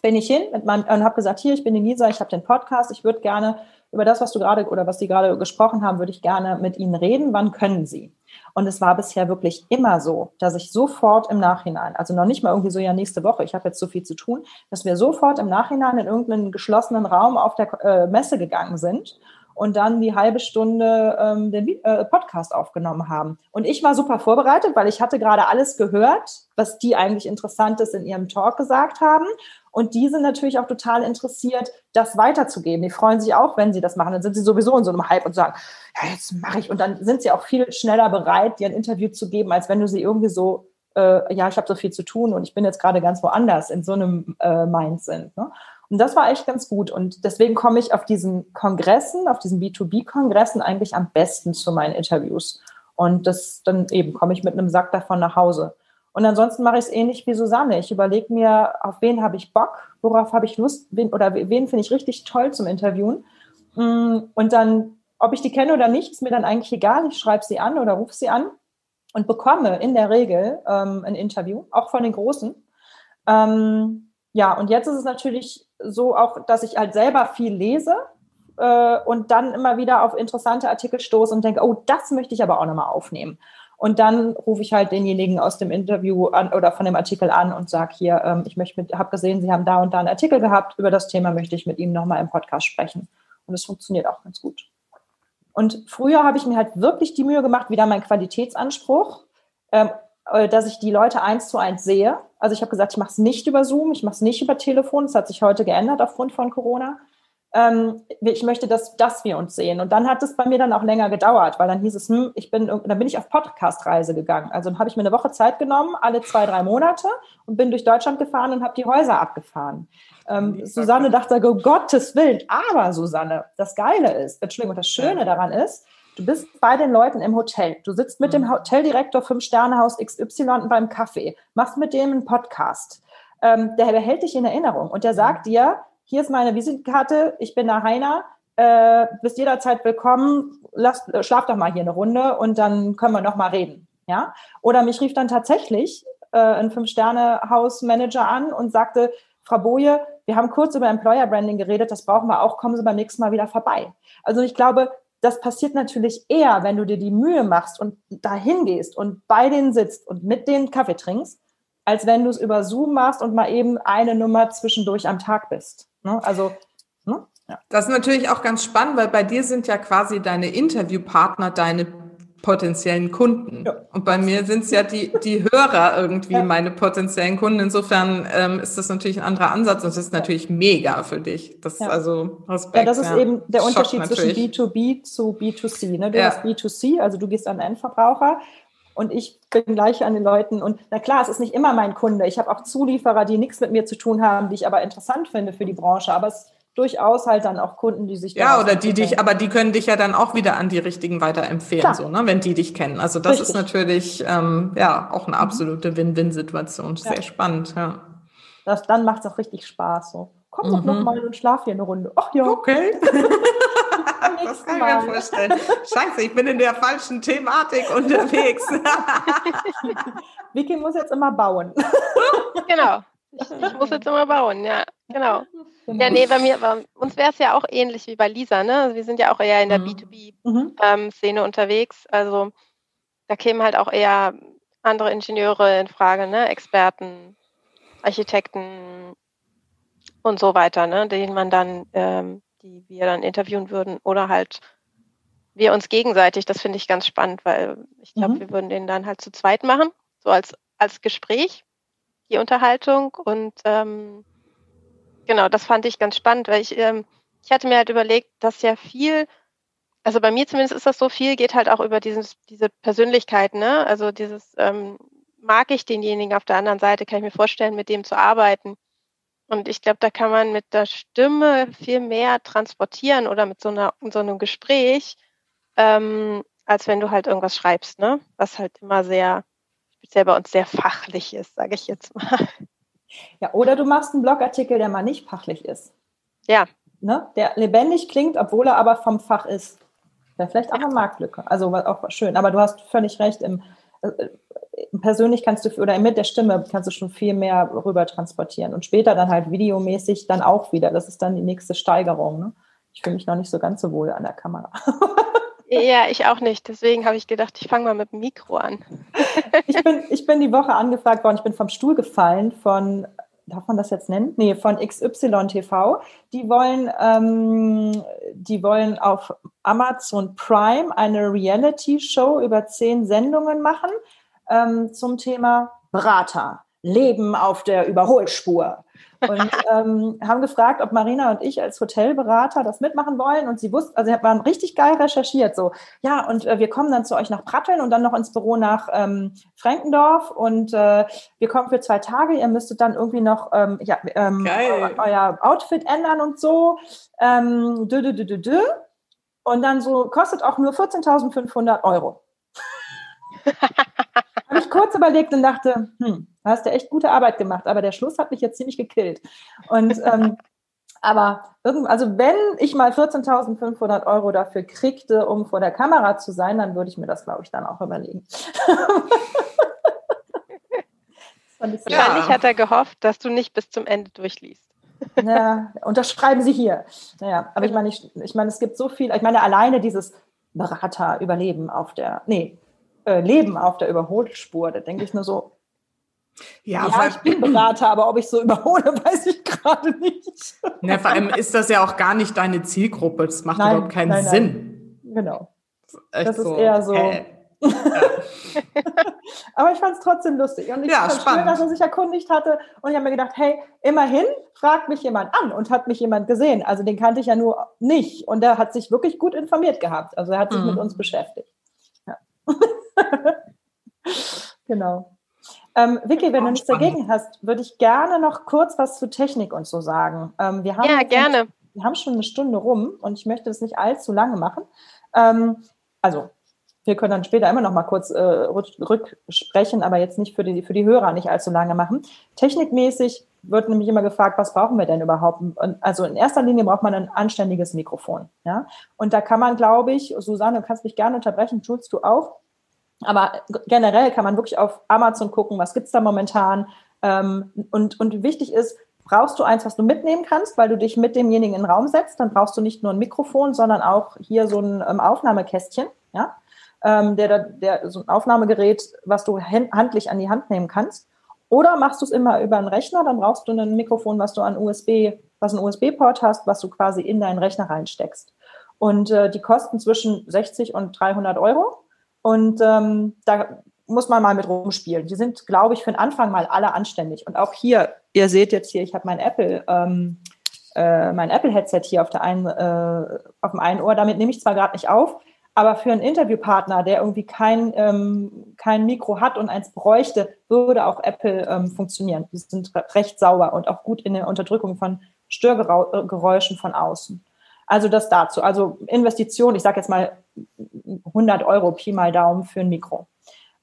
bin ich hin mit meinem, und habe gesagt, hier, ich bin die Nisa, ich habe den Podcast, ich würde gerne über das, was du gerade oder was Sie gerade gesprochen haben, würde ich gerne mit Ihnen reden. Wann können Sie? Und es war bisher wirklich immer so, dass ich sofort im Nachhinein, also noch nicht mal irgendwie so, ja, nächste Woche, ich habe jetzt so viel zu tun, dass wir sofort im Nachhinein in irgendeinen geschlossenen Raum auf der äh, Messe gegangen sind und dann die halbe Stunde ähm, den äh, Podcast aufgenommen haben. Und ich war super vorbereitet, weil ich hatte gerade alles gehört, was die eigentlich Interessantes in ihrem Talk gesagt haben. Und die sind natürlich auch total interessiert, das weiterzugeben. Die freuen sich auch, wenn sie das machen. Dann sind sie sowieso in so einem Hype und sagen, ja, jetzt mache ich. Und dann sind sie auch viel schneller bereit, dir ein Interview zu geben, als wenn du sie irgendwie so, äh, ja, ich habe so viel zu tun und ich bin jetzt gerade ganz woanders in so einem äh, Mind sind. Ne? Und das war echt ganz gut. Und deswegen komme ich auf diesen Kongressen, auf diesen B2B-Kongressen eigentlich am besten zu meinen Interviews. Und das dann eben komme ich mit einem Sack davon nach Hause. Und ansonsten mache ich es ähnlich wie Susanne. Ich überlege mir, auf wen habe ich Bock, worauf habe ich Lust, wen, oder wen finde ich richtig toll zum Interviewen. Mm, und dann, ob ich die kenne oder nicht, ist mir dann eigentlich egal. Ich schreibe sie an oder rufe sie an und bekomme in der Regel ähm, ein Interview, auch von den Großen. Ähm, ja, und jetzt ist es natürlich so auch, dass ich halt selber viel lese äh, und dann immer wieder auf interessante Artikel stoße und denke, oh, das möchte ich aber auch nochmal aufnehmen. Und dann rufe ich halt denjenigen aus dem Interview an oder von dem Artikel an und sage hier, ähm, ich möchte habe gesehen, Sie haben da und da einen Artikel gehabt, über das Thema möchte ich mit Ihnen nochmal im Podcast sprechen. Und es funktioniert auch ganz gut. Und früher habe ich mir halt wirklich die Mühe gemacht, wieder mein Qualitätsanspruch, ähm, äh, dass ich die Leute eins zu eins sehe also ich habe gesagt, ich mache es nicht über Zoom, ich mache es nicht über Telefon. Das hat sich heute geändert aufgrund von Corona. Ähm, ich möchte, dass, dass wir uns sehen. Und dann hat es bei mir dann auch länger gedauert, weil dann hieß es, hm, ich bin, dann bin ich auf Podcast-Reise gegangen. Also habe ich mir eine Woche Zeit genommen, alle zwei, drei Monate und bin durch Deutschland gefahren und habe die Häuser abgefahren. Ähm, Susanne dachte, oh Gottes Willen. Aber Susanne, das Geile ist, Entschuldigung, das Schöne daran ist, Du bist bei den Leuten im Hotel. Du sitzt mit dem mhm. Hoteldirektor fünf Sternehaus XY beim Kaffee, machst mit dem einen Podcast. Ähm, der behält dich in Erinnerung und der sagt dir, hier ist meine Visitenkarte, ich bin der Heiner, äh, bist jederzeit willkommen, lass, äh, schlaf doch mal hier eine Runde und dann können wir noch mal reden. Ja? Oder mich rief dann tatsächlich äh, ein Fünf-Sterne-Haus-Manager an und sagte, Frau Boje, wir haben kurz über Employer Branding geredet, das brauchen wir auch, kommen Sie beim nächsten Mal wieder vorbei. Also ich glaube, das passiert natürlich eher, wenn du dir die Mühe machst und dahin gehst und bei denen sitzt und mit denen Kaffee trinkst, als wenn du es über Zoom machst und mal eben eine Nummer zwischendurch am Tag bist. Ne? Also ne? ja. Das ist natürlich auch ganz spannend, weil bei dir sind ja quasi deine Interviewpartner deine potenziellen Kunden. Ja. Und bei mir sind es ja die, die Hörer irgendwie ja. meine potenziellen Kunden. Insofern ähm, ist das natürlich ein anderer Ansatz und es ist natürlich mega für dich. Das ja. also Respekt. Ja, das ist eben der Unterschied natürlich. zwischen B2B zu B2C. Ne? Du hast B2C, also du gehst an den Endverbraucher und ich bin gleich an den Leuten. Und na klar, es ist nicht immer mein Kunde. Ich habe auch Zulieferer, die nichts mit mir zu tun haben, die ich aber interessant finde für die Branche. Aber es durchaus halt dann auch Kunden, die sich ja oder die dich, aber die können dich ja dann auch wieder an die richtigen weiterempfehlen, Klar. so ne, wenn die dich kennen. Also das Richtig. ist natürlich ähm, ja auch eine mhm. absolute Win-Win-Situation. Sehr ja. spannend, ja. Das, dann macht es auch richtig Spaß. So, komm doch mhm. noch mal und schlaf hier eine Runde. Ach ja. Okay. das kann ich mir vorstellen. Scheiße, ich bin in der falschen Thematik unterwegs. Vicky muss jetzt immer bauen. genau. Ich, ich muss jetzt immer bauen, ja, genau. Ja, nee, bei mir, bei uns wäre es ja auch ähnlich wie bei Lisa, ne? Also wir sind ja auch eher in der mhm. B2B-Szene mhm. ähm, unterwegs. Also da kämen halt auch eher andere Ingenieure in Frage, ne? Experten, Architekten und so weiter, ne? Denen man dann, ähm, die wir dann interviewen würden oder halt wir uns gegenseitig. Das finde ich ganz spannend, weil ich glaube, mhm. wir würden den dann halt zu zweit machen, so als, als Gespräch die Unterhaltung. Und ähm, genau, das fand ich ganz spannend, weil ich, ähm, ich hatte mir halt überlegt, dass ja viel, also bei mir zumindest ist das so viel, geht halt auch über dieses, diese Persönlichkeit, ne? Also dieses, ähm, mag ich denjenigen auf der anderen Seite, kann ich mir vorstellen, mit dem zu arbeiten. Und ich glaube, da kann man mit der Stimme viel mehr transportieren oder mit so, einer, so einem Gespräch, ähm, als wenn du halt irgendwas schreibst, ne? Was halt immer sehr speziell bei uns sehr fachlich ist, sage ich jetzt mal. Ja, oder du machst einen Blogartikel, der mal nicht fachlich ist. Ja. Ne? Der lebendig klingt, obwohl er aber vom Fach ist. Wäre vielleicht auch eine Marktlücke. Also auch schön. Aber du hast völlig recht. Im, äh, persönlich kannst du, oder mit der Stimme kannst du schon viel mehr rüber transportieren. Und später dann halt videomäßig dann auch wieder. Das ist dann die nächste Steigerung. Ne? Ich fühle mich noch nicht so ganz so wohl an der Kamera. Ja, ich auch nicht. Deswegen habe ich gedacht, ich fange mal mit dem Mikro an. ich, bin, ich bin die Woche angefragt worden, ich bin vom Stuhl gefallen von darf man das jetzt nennen? Nee, von XY TV. Die wollen, ähm, die wollen auf Amazon Prime eine Reality-Show über zehn Sendungen machen ähm, zum Thema Berater. Leben auf der Überholspur und ähm, haben gefragt, ob Marina und ich als Hotelberater das mitmachen wollen. Und sie wussten, also sie waren richtig geil recherchiert. So, ja, und äh, wir kommen dann zu euch nach Pratteln und dann noch ins Büro nach ähm, Frankendorf. Und äh, wir kommen für zwei Tage. Ihr müsstet dann irgendwie noch ähm, ja, ähm, euer Outfit ändern und so. Ähm, dü, dü, dü, dü, dü. Und dann so, kostet auch nur 14.500 Euro. Kurz überlegt und dachte, hm, da hast du echt gute Arbeit gemacht, aber der Schluss hat mich jetzt ziemlich gekillt. Und ähm, aber irgend, also wenn ich mal 14.500 Euro dafür kriegte, um vor der Kamera zu sein, dann würde ich mir das, glaube ich, dann auch überlegen. Wahrscheinlich hat er gehofft, dass du nicht bis zum Ende durchliest. Ja, unterschreiben Sie hier. Naja, aber ich meine, ich, ich meine, es gibt so viel, ich meine, alleine dieses Berater überleben auf der, nee, äh, Leben auf der Überholspur, da denke ich nur so, ja, ja ich bin Berater, aber ob ich so überhole, weiß ich gerade nicht. Ja, vor allem ist das ja auch gar nicht deine Zielgruppe. Das macht nein, überhaupt keinen nein, nein. Sinn. Genau. Das ist so, eher so. Äh, ja. aber ich fand es trotzdem lustig. Und ich ja, fand schön, dass er sich erkundigt hatte. Und ich habe mir gedacht, hey, immerhin fragt mich jemand an und hat mich jemand gesehen. Also den kannte ich ja nur nicht. Und der hat sich wirklich gut informiert gehabt. Also er hat sich mhm. mit uns beschäftigt. Ja. genau. Ähm, Vicky, wenn du nichts dagegen hast, würde ich gerne noch kurz was zu Technik und so sagen. Ähm, wir haben ja, gerne. wir haben schon eine Stunde rum und ich möchte das nicht allzu lange machen. Ähm, also, wir können dann später immer noch mal kurz äh, rücksprechen, aber jetzt nicht für die, für die Hörer nicht allzu lange machen. Technikmäßig wird nämlich immer gefragt, was brauchen wir denn überhaupt? Und also in erster Linie braucht man ein anständiges Mikrofon. Ja? Und da kann man, glaube ich, Susanne, du kannst mich gerne unterbrechen, Jules, du auch, aber generell kann man wirklich auf Amazon gucken, was gibt's da momentan. Ähm, und, und wichtig ist, brauchst du eins, was du mitnehmen kannst, weil du dich mit demjenigen in den Raum setzt, dann brauchst du nicht nur ein Mikrofon, sondern auch hier so ein ähm, Aufnahmekästchen, ja, ähm, der, der, so ein Aufnahmegerät, was du handlich an die Hand nehmen kannst. Oder machst du es immer über einen Rechner, dann brauchst du ein Mikrofon, was du an USB, was einen USB-Port hast, was du quasi in deinen Rechner reinsteckst. Und äh, die kosten zwischen 60 und 300 Euro. Und ähm, da muss man mal mit rumspielen. Die sind, glaube ich, für den Anfang mal alle anständig. Und auch hier, ihr seht jetzt hier, ich habe mein Apple, ähm, äh, mein Apple-Headset hier auf, der einen, äh, auf dem einen Ohr. Damit nehme ich zwar gerade nicht auf, aber für einen Interviewpartner, der irgendwie kein, ähm, kein Mikro hat und eins bräuchte, würde auch Apple ähm, funktionieren. Die sind recht sauber und auch gut in der Unterdrückung von Störgeräuschen von außen. Also das dazu. Also Investition, ich sage jetzt mal 100 Euro Pi mal Daumen für ein Mikro.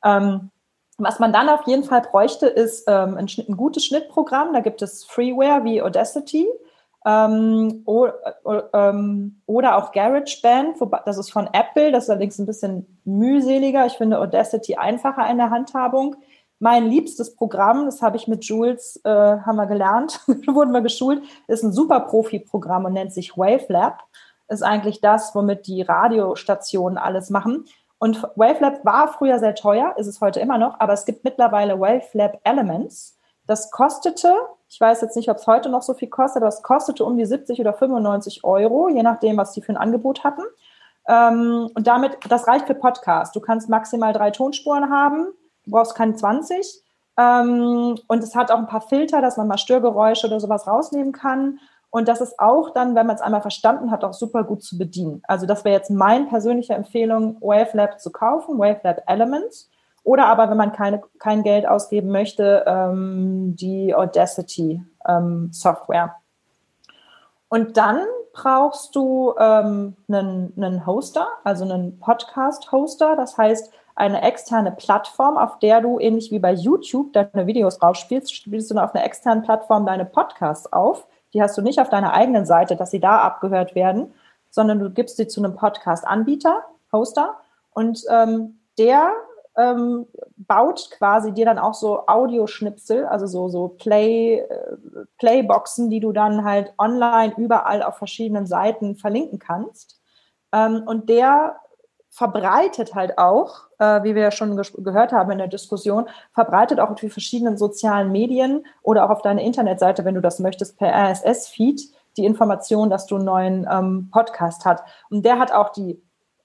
Ähm, was man dann auf jeden Fall bräuchte, ist ähm, ein, ein, gutes Schnittprogramm. Da gibt es Freeware wie Audacity ähm, ähm, oder auch GarageBand. Das ist von Apple. Das ist allerdings ein bisschen mühseliger. Ich finde Audacity einfacher in der Handhabung. Mein liebstes Programm, das habe ich mit Jules, äh, haben wir gelernt, wurden wir geschult, ist ein super Profi-Programm und nennt sich Wavelab ist eigentlich das, womit die Radiostationen alles machen. Und Wavelab war früher sehr teuer, ist es heute immer noch, aber es gibt mittlerweile Wavelab Elements. Das kostete, ich weiß jetzt nicht, ob es heute noch so viel kostet, aber es kostete um die 70 oder 95 Euro, je nachdem, was die für ein Angebot hatten. Ähm, und damit, das reicht für Podcast. Du kannst maximal drei Tonspuren haben, du brauchst keine 20. Ähm, und es hat auch ein paar Filter, dass man mal Störgeräusche oder sowas rausnehmen kann. Und das ist auch dann, wenn man es einmal verstanden hat, auch super gut zu bedienen. Also das wäre jetzt meine persönliche Empfehlung, Wavelab zu kaufen, Wavelab Elements. Oder aber, wenn man keine, kein Geld ausgeben möchte, ähm, die Audacity ähm, Software. Und dann brauchst du ähm, einen, einen Hoster, also einen Podcast-Hoster. Das heißt, eine externe Plattform, auf der du ähnlich wie bei YouTube deine Videos rausspielst, spielst du auf einer externen Plattform deine Podcasts auf die hast du nicht auf deiner eigenen Seite, dass sie da abgehört werden, sondern du gibst sie zu einem Podcast-Anbieter, Hoster, und ähm, der ähm, baut quasi dir dann auch so Audioschnipsel, also so, so Play, äh, Playboxen, die du dann halt online überall auf verschiedenen Seiten verlinken kannst. Ähm, und der verbreitet halt auch, äh, wie wir ja schon gehört haben in der Diskussion, verbreitet auch auf die verschiedenen sozialen Medien oder auch auf deine Internetseite, wenn du das möchtest, per RSS-Feed die Information, dass du einen neuen ähm, Podcast hast. Und der hat auch die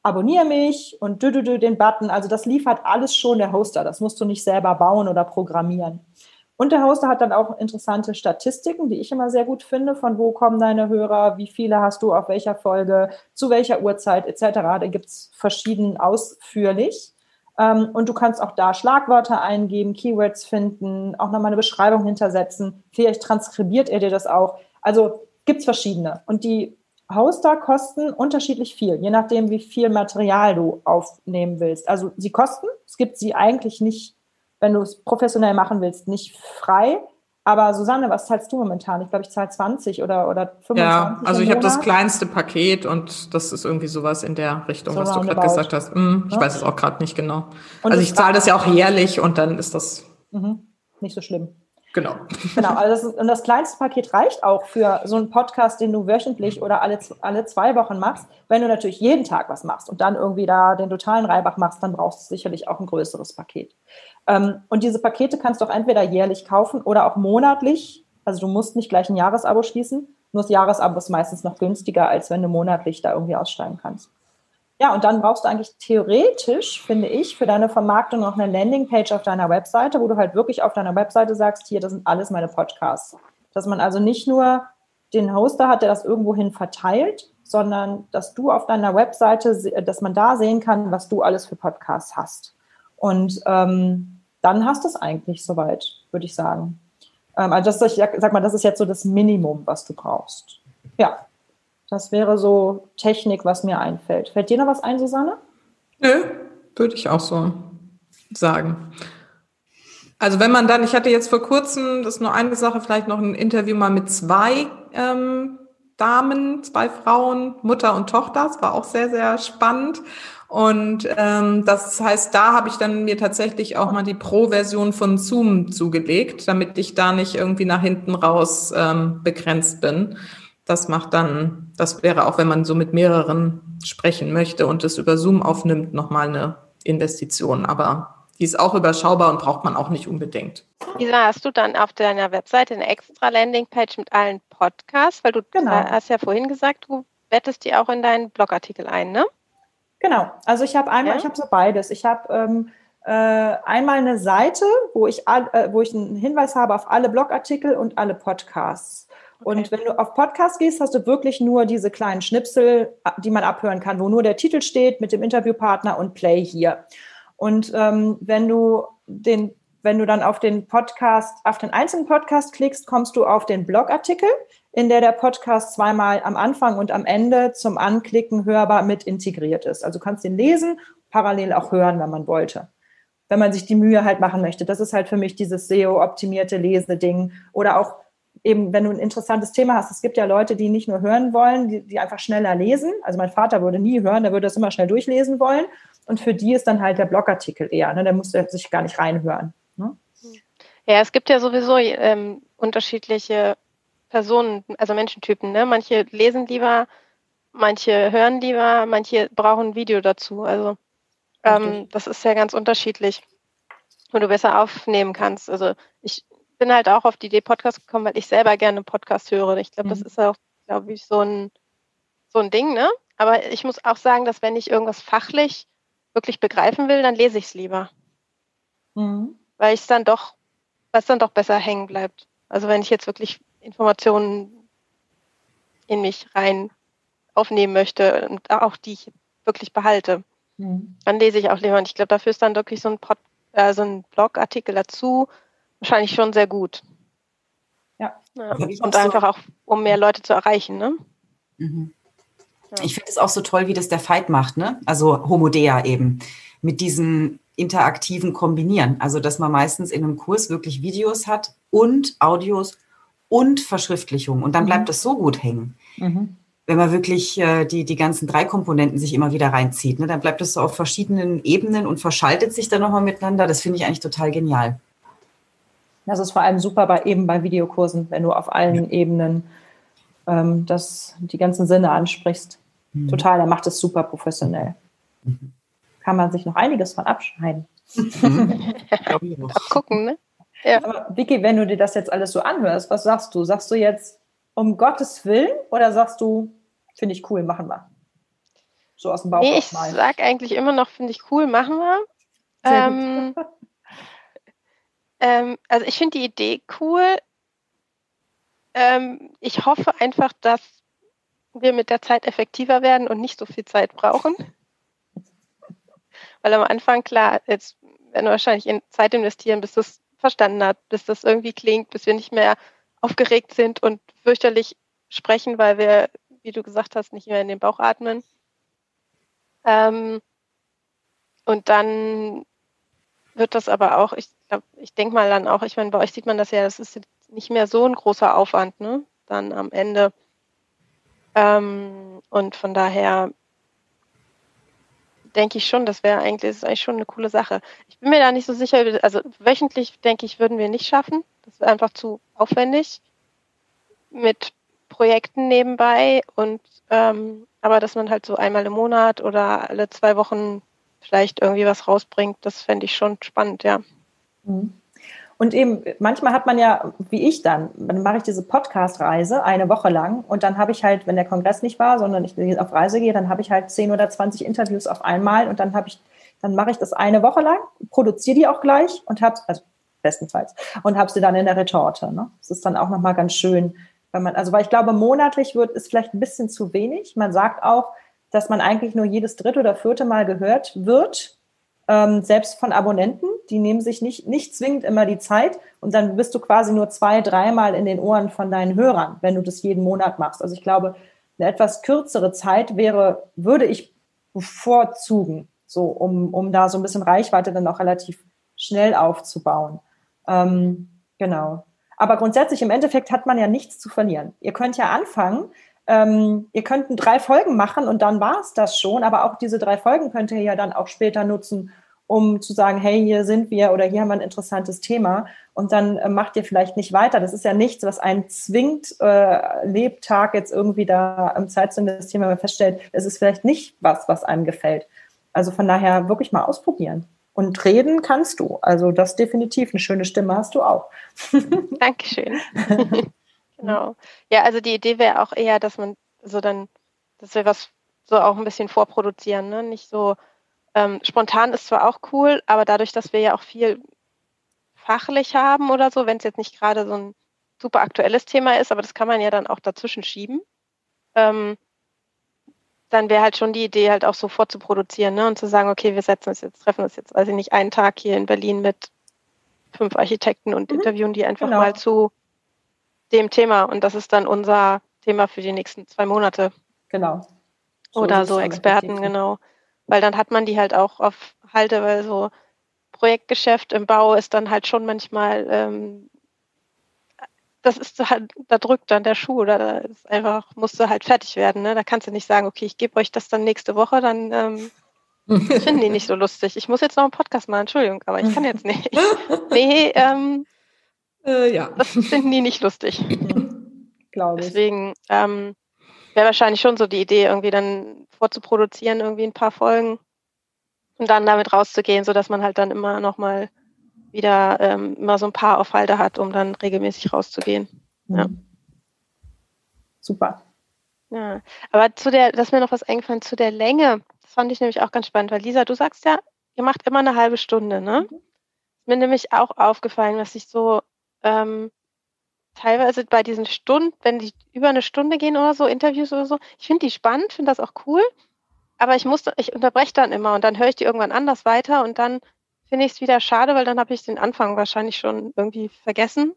Abonniere mich und dü, dü, dü, den Button. Also das liefert alles schon der Hoster. Das musst du nicht selber bauen oder programmieren. Und der Hoster hat dann auch interessante Statistiken, die ich immer sehr gut finde, von wo kommen deine Hörer, wie viele hast du auf welcher Folge, zu welcher Uhrzeit etc. Da gibt es verschieden ausführlich. Ähm, und du kannst auch da Schlagwörter eingeben, Keywords finden, auch nochmal eine Beschreibung hintersetzen. Vielleicht transkribiert er dir das auch. Also gibt es verschiedene. Und die Hoster kosten unterschiedlich viel, je nachdem, wie viel Material du aufnehmen willst. Also sie kosten, es gibt sie eigentlich nicht wenn du es professionell machen willst, nicht frei. Aber Susanne, was zahlst du momentan? Ich glaube, ich zahle 20 oder, oder 25. Ja, also ich habe das kleinste Paket und das ist irgendwie sowas in der Richtung, so was du gerade gesagt hast. Hm, ich ja. weiß es auch gerade nicht genau. Und also ich zahle das ja auch jährlich und dann ist das mhm. nicht so schlimm. Genau. Genau, also das ist, und das kleinste Paket reicht auch für so einen Podcast, den du wöchentlich oder alle, alle zwei Wochen machst. Wenn du natürlich jeden Tag was machst und dann irgendwie da den totalen Reibach machst, dann brauchst du sicherlich auch ein größeres Paket. Ähm, und diese Pakete kannst du auch entweder jährlich kaufen oder auch monatlich. Also du musst nicht gleich ein Jahresabo schließen. Nur das Jahresabo ist meistens noch günstiger, als wenn du monatlich da irgendwie aussteigen kannst. Ja, und dann brauchst du eigentlich theoretisch, finde ich, für deine Vermarktung noch eine Landingpage auf deiner Webseite, wo du halt wirklich auf deiner Webseite sagst, hier, das sind alles meine Podcasts. Dass man also nicht nur den Hoster hat, der das irgendwohin verteilt, sondern dass du auf deiner Webseite, dass man da sehen kann, was du alles für Podcasts hast. Und ähm, dann hast du es eigentlich soweit, würde ich sagen. Ähm, also das, ich sag mal, das ist jetzt so das Minimum, was du brauchst. Ja, das wäre so Technik, was mir einfällt. Fällt dir noch was ein, Susanne? Nö, würde ich auch so sagen. Also wenn man dann, ich hatte jetzt vor kurzem, das ist nur eine Sache, vielleicht noch ein Interview mal mit zwei ähm, Damen, zwei Frauen, Mutter und Tochter. Das war auch sehr, sehr spannend. Und ähm, das heißt, da habe ich dann mir tatsächlich auch mal die Pro-Version von Zoom zugelegt, damit ich da nicht irgendwie nach hinten raus ähm, begrenzt bin. Das macht dann, das wäre auch, wenn man so mit mehreren sprechen möchte und es über Zoom aufnimmt, nochmal eine Investition. Aber die ist auch überschaubar und braucht man auch nicht unbedingt. Lisa, hast du dann auf deiner Webseite eine extra Landingpage mit allen Podcasts? Weil du genau. hast ja vorhin gesagt, du bettest die auch in deinen Blogartikel ein, ne? Genau. Also ich habe einmal, ja? ich habe so beides. Ich habe ähm, äh, einmal eine Seite, wo ich, äh, wo ich einen Hinweis habe auf alle Blogartikel und alle Podcasts. Und wenn du auf Podcast gehst, hast du wirklich nur diese kleinen Schnipsel, die man abhören kann, wo nur der Titel steht mit dem Interviewpartner und Play hier. Und ähm, wenn du den, wenn du dann auf den Podcast, auf den einzelnen Podcast klickst, kommst du auf den Blogartikel, in der der Podcast zweimal am Anfang und am Ende zum Anklicken hörbar mit integriert ist. Also kannst den lesen, parallel auch hören, wenn man wollte wenn man sich die Mühe halt machen möchte. Das ist halt für mich dieses SEO-optimierte Leseding oder auch eben, wenn du ein interessantes Thema hast, es gibt ja Leute, die nicht nur hören wollen, die, die einfach schneller lesen. Also mein Vater würde nie hören, der würde das immer schnell durchlesen wollen. Und für die ist dann halt der Blogartikel eher, ne? der muss sich gar nicht reinhören. Ne? Ja, es gibt ja sowieso ähm, unterschiedliche Personen, also Menschentypen. Ne? Manche lesen lieber, manche hören lieber, manche brauchen ein Video dazu. Also ähm, das ist ja ganz unterschiedlich, wo du besser aufnehmen kannst. Also ich bin halt auch auf die Idee Podcast gekommen, weil ich selber gerne Podcast höre. Ich glaube, mhm. das ist auch, glaube ich, so ein, so ein Ding, ne? Aber ich muss auch sagen, dass wenn ich irgendwas fachlich wirklich begreifen will, dann lese ich es lieber. Mhm. Weil ich es dann doch, weil es dann doch besser hängen bleibt. Also wenn ich jetzt wirklich Informationen in mich rein aufnehmen möchte und auch die ich wirklich behalte, mhm. dann lese ich auch lieber. Und ich glaube, dafür ist dann wirklich so ein, Pod, äh, so ein Blogartikel dazu wahrscheinlich schon sehr gut. Ja. ja. Und einfach so. auch, um mehr Leute zu erreichen, ne? Mhm. Ja. Ich finde es auch so toll, wie das der Fight macht, ne? Also Homodea eben. Mit diesem interaktiven Kombinieren. Also, dass man meistens in einem Kurs wirklich Videos hat und Audios und Verschriftlichung. Und dann mhm. bleibt das so gut hängen. Mhm. Wenn man wirklich äh, die, die ganzen drei Komponenten sich immer wieder reinzieht, ne, dann bleibt es so auf verschiedenen Ebenen und verschaltet sich dann nochmal miteinander. Das finde ich eigentlich total genial. Das ist vor allem super bei eben bei Videokursen, wenn du auf allen ja. Ebenen ähm, das, die ganzen Sinne ansprichst. Mhm. Total, er macht es super professionell. Mhm. kann man sich noch einiges von abschneiden. Auch gucken, ne? Ja. Aber Vicky, wenn du dir das jetzt alles so anhörst, was sagst du? Sagst du jetzt um Gottes Willen oder sagst du, finde ich cool, machen wir? So aus dem Bauch. Nee, ich sage eigentlich immer noch, finde ich cool, machen wir. Ähm, ähm, also ich finde die Idee cool. Ähm, ich hoffe einfach, dass wir mit der Zeit effektiver werden und nicht so viel Zeit brauchen. Weil am Anfang, klar, jetzt werden wir wahrscheinlich in Zeit investieren, bis das verstanden hat, bis das irgendwie klingt, bis wir nicht mehr aufgeregt sind und fürchterlich sprechen, weil wir, wie du gesagt hast, nicht mehr in den Bauch atmen. Ähm, und dann wird das aber auch, ich glaube, ich denke mal dann auch, ich meine, bei euch sieht man das ja, das ist nicht mehr so ein großer Aufwand, ne? Dann am Ende. Ähm, und von daher denke ich schon, das wäre eigentlich, das ist eigentlich schon eine coole Sache. Ich bin mir da nicht so sicher, also wöchentlich denke ich, würden wir nicht schaffen. Das wäre einfach zu aufwendig mit Projekten nebenbei und ähm, aber dass man halt so einmal im Monat oder alle zwei Wochen vielleicht irgendwie was rausbringt, das fände ich schon spannend, ja. Mhm. Und eben, manchmal hat man ja, wie ich dann, dann mache ich diese Podcast-Reise eine Woche lang und dann habe ich halt, wenn der Kongress nicht war, sondern ich auf Reise gehe, dann habe ich halt 10 oder 20 Interviews auf einmal und dann habe ich, dann mache ich das eine Woche lang, produziere die auch gleich und habe, also bestenfalls, und habe sie dann in der Retorte. Ne? Das ist dann auch nochmal ganz schön, wenn man, also weil ich glaube, monatlich wird ist vielleicht ein bisschen zu wenig. Man sagt auch, dass man eigentlich nur jedes dritte oder vierte Mal gehört wird ähm, selbst von Abonnenten, die nehmen sich nicht, nicht zwingend immer die Zeit und dann bist du quasi nur zwei, dreimal in den Ohren von deinen Hörern, wenn du das jeden Monat machst. Also ich glaube, eine etwas kürzere Zeit wäre, würde ich bevorzugen, so um, um da so ein bisschen Reichweite dann auch relativ schnell aufzubauen. Ähm, genau. Aber grundsätzlich im Endeffekt hat man ja nichts zu verlieren. Ihr könnt ja anfangen, ähm, ihr könnt drei Folgen machen und dann war es das schon, aber auch diese drei Folgen könnt ihr ja dann auch später nutzen, um zu sagen, hey, hier sind wir oder hier haben wir ein interessantes Thema und dann äh, macht ihr vielleicht nicht weiter. Das ist ja nichts, was einen zwingt, äh, Lebtag jetzt irgendwie da im Zeit zu investieren, wenn man feststellt, es ist vielleicht nicht was, was einem gefällt. Also von daher wirklich mal ausprobieren. Und reden kannst du. Also das definitiv. Eine schöne Stimme hast du auch. Dankeschön. Genau. Ja, also die Idee wäre auch eher, dass man so dann, dass wir was so auch ein bisschen vorproduzieren, ne? Nicht so ähm, spontan ist zwar auch cool, aber dadurch, dass wir ja auch viel fachlich haben oder so, wenn es jetzt nicht gerade so ein super aktuelles Thema ist, aber das kann man ja dann auch dazwischen schieben, ähm, dann wäre halt schon die Idee, halt auch so vorzuproduzieren ne? und zu sagen, okay, wir setzen uns jetzt, treffen uns jetzt, also nicht einen Tag hier in Berlin mit fünf Architekten und mhm. interviewen die einfach genau. mal zu dem Thema und das ist dann unser Thema für die nächsten zwei Monate. Genau. So Oder so Experten, genau. Weil dann hat man die halt auch auf Halte, weil so Projektgeschäft im Bau ist dann halt schon manchmal, ähm, das ist halt, da drückt dann der Schuh oder da ist einfach, musst du halt fertig werden. Ne? Da kannst du nicht sagen, okay, ich gebe euch das dann nächste Woche, dann ähm, finden die nicht so lustig. Ich muss jetzt noch einen Podcast machen, Entschuldigung, aber ich kann jetzt nicht. nee, ähm, äh, ja. Das finden die nicht lustig. Glaube ich. Deswegen ähm, wäre wahrscheinlich schon so die Idee, irgendwie dann vorzuproduzieren, irgendwie ein paar Folgen und dann damit rauszugehen, sodass man halt dann immer nochmal wieder ähm, immer so ein paar Aufhalte hat, um dann regelmäßig rauszugehen. Ja. Mhm. Super. Ja, aber zu der, das ist mir noch was eingefallen, zu der Länge, das fand ich nämlich auch ganz spannend, weil Lisa, du sagst ja, ihr macht immer eine halbe Stunde, ne? Mhm. Ist mir nämlich auch aufgefallen, was ich so ähm, teilweise bei diesen Stunden, wenn die über eine Stunde gehen oder so, Interviews oder so, ich finde die spannend, finde das auch cool, aber ich muss, ich unterbreche dann immer und dann höre ich die irgendwann anders weiter und dann finde ich es wieder schade, weil dann habe ich den Anfang wahrscheinlich schon irgendwie vergessen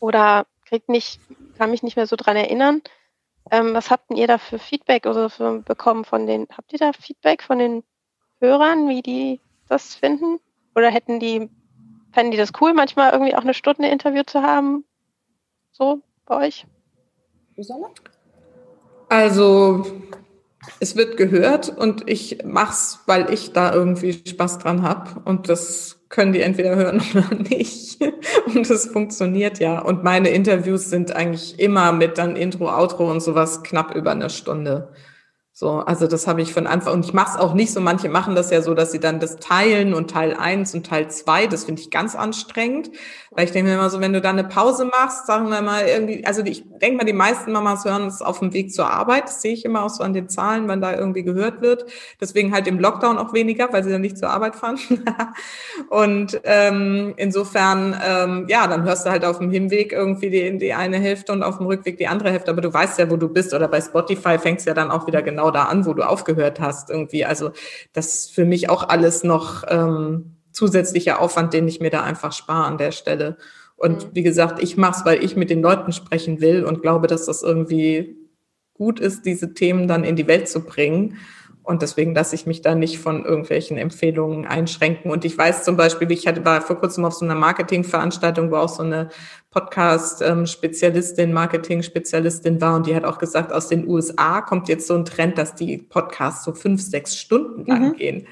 oder krieg nicht, kann mich nicht mehr so dran erinnern. Ähm, was habt ihr da für Feedback oder für bekommen von den, habt ihr da Feedback von den Hörern, wie die das finden? Oder hätten die Fänden die das cool, manchmal irgendwie auch eine Stunde Interview zu haben? So bei euch? Also es wird gehört und ich mache es, weil ich da irgendwie Spaß dran habe und das können die entweder hören oder nicht und es funktioniert ja und meine Interviews sind eigentlich immer mit dann Intro, Outro und sowas knapp über eine Stunde. So, also das habe ich von Anfang und ich mache es auch nicht so. Manche machen das ja so, dass sie dann das teilen und Teil eins und Teil zwei. Das finde ich ganz anstrengend, weil ich denke mir immer so, wenn du da eine Pause machst, sagen wir mal irgendwie, also ich denke mal, die meisten Mamas hören es auf dem Weg zur Arbeit. Das sehe ich immer auch so an den Zahlen, wenn da irgendwie gehört wird. Deswegen halt im Lockdown auch weniger, weil sie dann nicht zur Arbeit fahren. und ähm, insofern, ähm, ja, dann hörst du halt auf dem Hinweg irgendwie die, die eine Hälfte und auf dem Rückweg die andere Hälfte. Aber du weißt ja, wo du bist. Oder bei Spotify fängst ja dann auch wieder genau genau da an, wo du aufgehört hast irgendwie. Also das ist für mich auch alles noch ähm, zusätzlicher Aufwand, den ich mir da einfach spare an der Stelle. Und mhm. wie gesagt, ich mache es, weil ich mit den Leuten sprechen will und glaube, dass das irgendwie gut ist, diese Themen dann in die Welt zu bringen. Und deswegen lasse ich mich da nicht von irgendwelchen Empfehlungen einschränken. Und ich weiß zum Beispiel, ich hatte, war vor kurzem auf so einer Marketingveranstaltung, wo auch so eine Podcast-Spezialistin, Marketing-Spezialistin war. Und die hat auch gesagt, aus den USA kommt jetzt so ein Trend, dass die Podcasts so fünf, sechs Stunden lang mhm. gehen.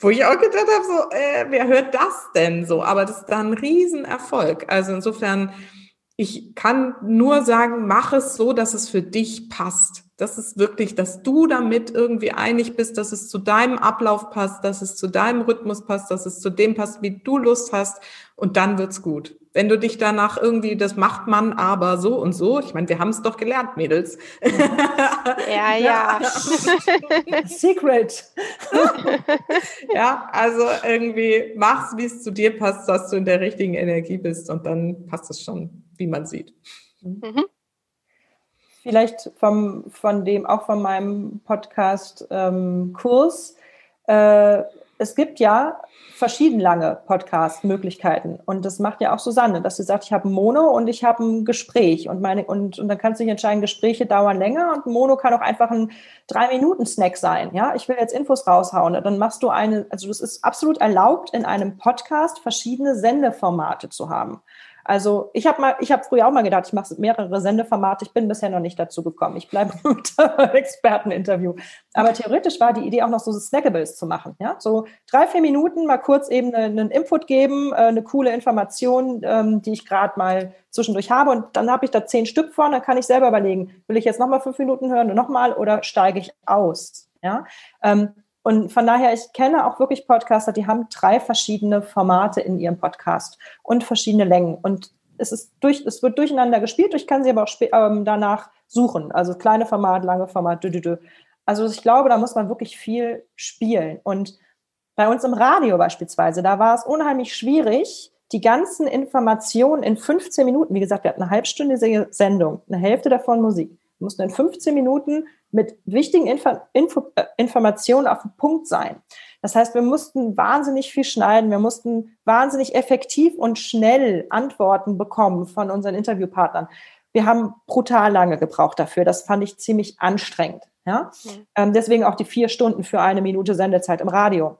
Wo ich auch gedacht habe, so, äh, wer hört das denn so? Aber das ist da ein Riesenerfolg. Also insofern, ich kann nur sagen, mach es so, dass es für dich passt. Das ist wirklich, dass du damit irgendwie einig bist, dass es zu deinem Ablauf passt, dass es zu deinem Rhythmus passt, dass es zu dem passt, wie du Lust hast und dann wird's gut. Wenn du dich danach irgendwie, das macht man aber so und so, ich meine, wir haben es doch gelernt, Mädels. Ja, ja. Secret. ja, also irgendwie mach's, wie es zu dir passt, dass du in der richtigen Energie bist und dann passt es schon, wie man sieht. Mhm vielleicht vom, von dem, auch von meinem Podcast-Kurs. Ähm, äh, es gibt ja verschieden lange Podcast-Möglichkeiten. Und das macht ja auch Susanne, dass sie sagt, ich habe ein Mono und ich habe ein Gespräch. Und, meine, und, und dann kannst du dich entscheiden, Gespräche dauern länger und ein Mono kann auch einfach ein Drei-Minuten-Snack sein. Ja, ich will jetzt Infos raushauen. Dann machst du eine, also es ist absolut erlaubt, in einem Podcast verschiedene Sendeformate zu haben. Also ich habe mal, ich habe früher auch mal gedacht, ich mache mehrere Sendeformate. Ich bin bisher noch nicht dazu gekommen. Ich bleibe mit Experteninterview. Aber theoretisch war die Idee auch noch so Snackables zu machen. Ja, so drei vier Minuten mal kurz eben einen Input geben, äh, eine coole Information, ähm, die ich gerade mal zwischendurch habe. Und dann habe ich da zehn Stück vor. Und dann kann ich selber überlegen, will ich jetzt noch mal fünf Minuten hören und noch mal oder steige ich aus? Ja. Und von daher, ich kenne auch wirklich Podcaster, die haben drei verschiedene Formate in ihrem Podcast und verschiedene Längen. Und es ist durch, es wird durcheinander gespielt. Ich kann sie aber auch ähm, danach suchen. Also kleine Format, lange Format. Dü, dü, dü. Also ich glaube, da muss man wirklich viel spielen. Und bei uns im Radio beispielsweise, da war es unheimlich schwierig, die ganzen Informationen in 15 Minuten, wie gesagt, wir hatten eine halbstündige Sendung, eine Hälfte davon Musik. Wir mussten in 15 Minuten mit wichtigen Info, Info, äh, Informationen auf den Punkt sein. Das heißt, wir mussten wahnsinnig viel schneiden, wir mussten wahnsinnig effektiv und schnell Antworten bekommen von unseren Interviewpartnern. Wir haben brutal lange gebraucht dafür. Das fand ich ziemlich anstrengend. Ja? Mhm. Ähm, deswegen auch die vier Stunden für eine Minute Sendezeit im Radio.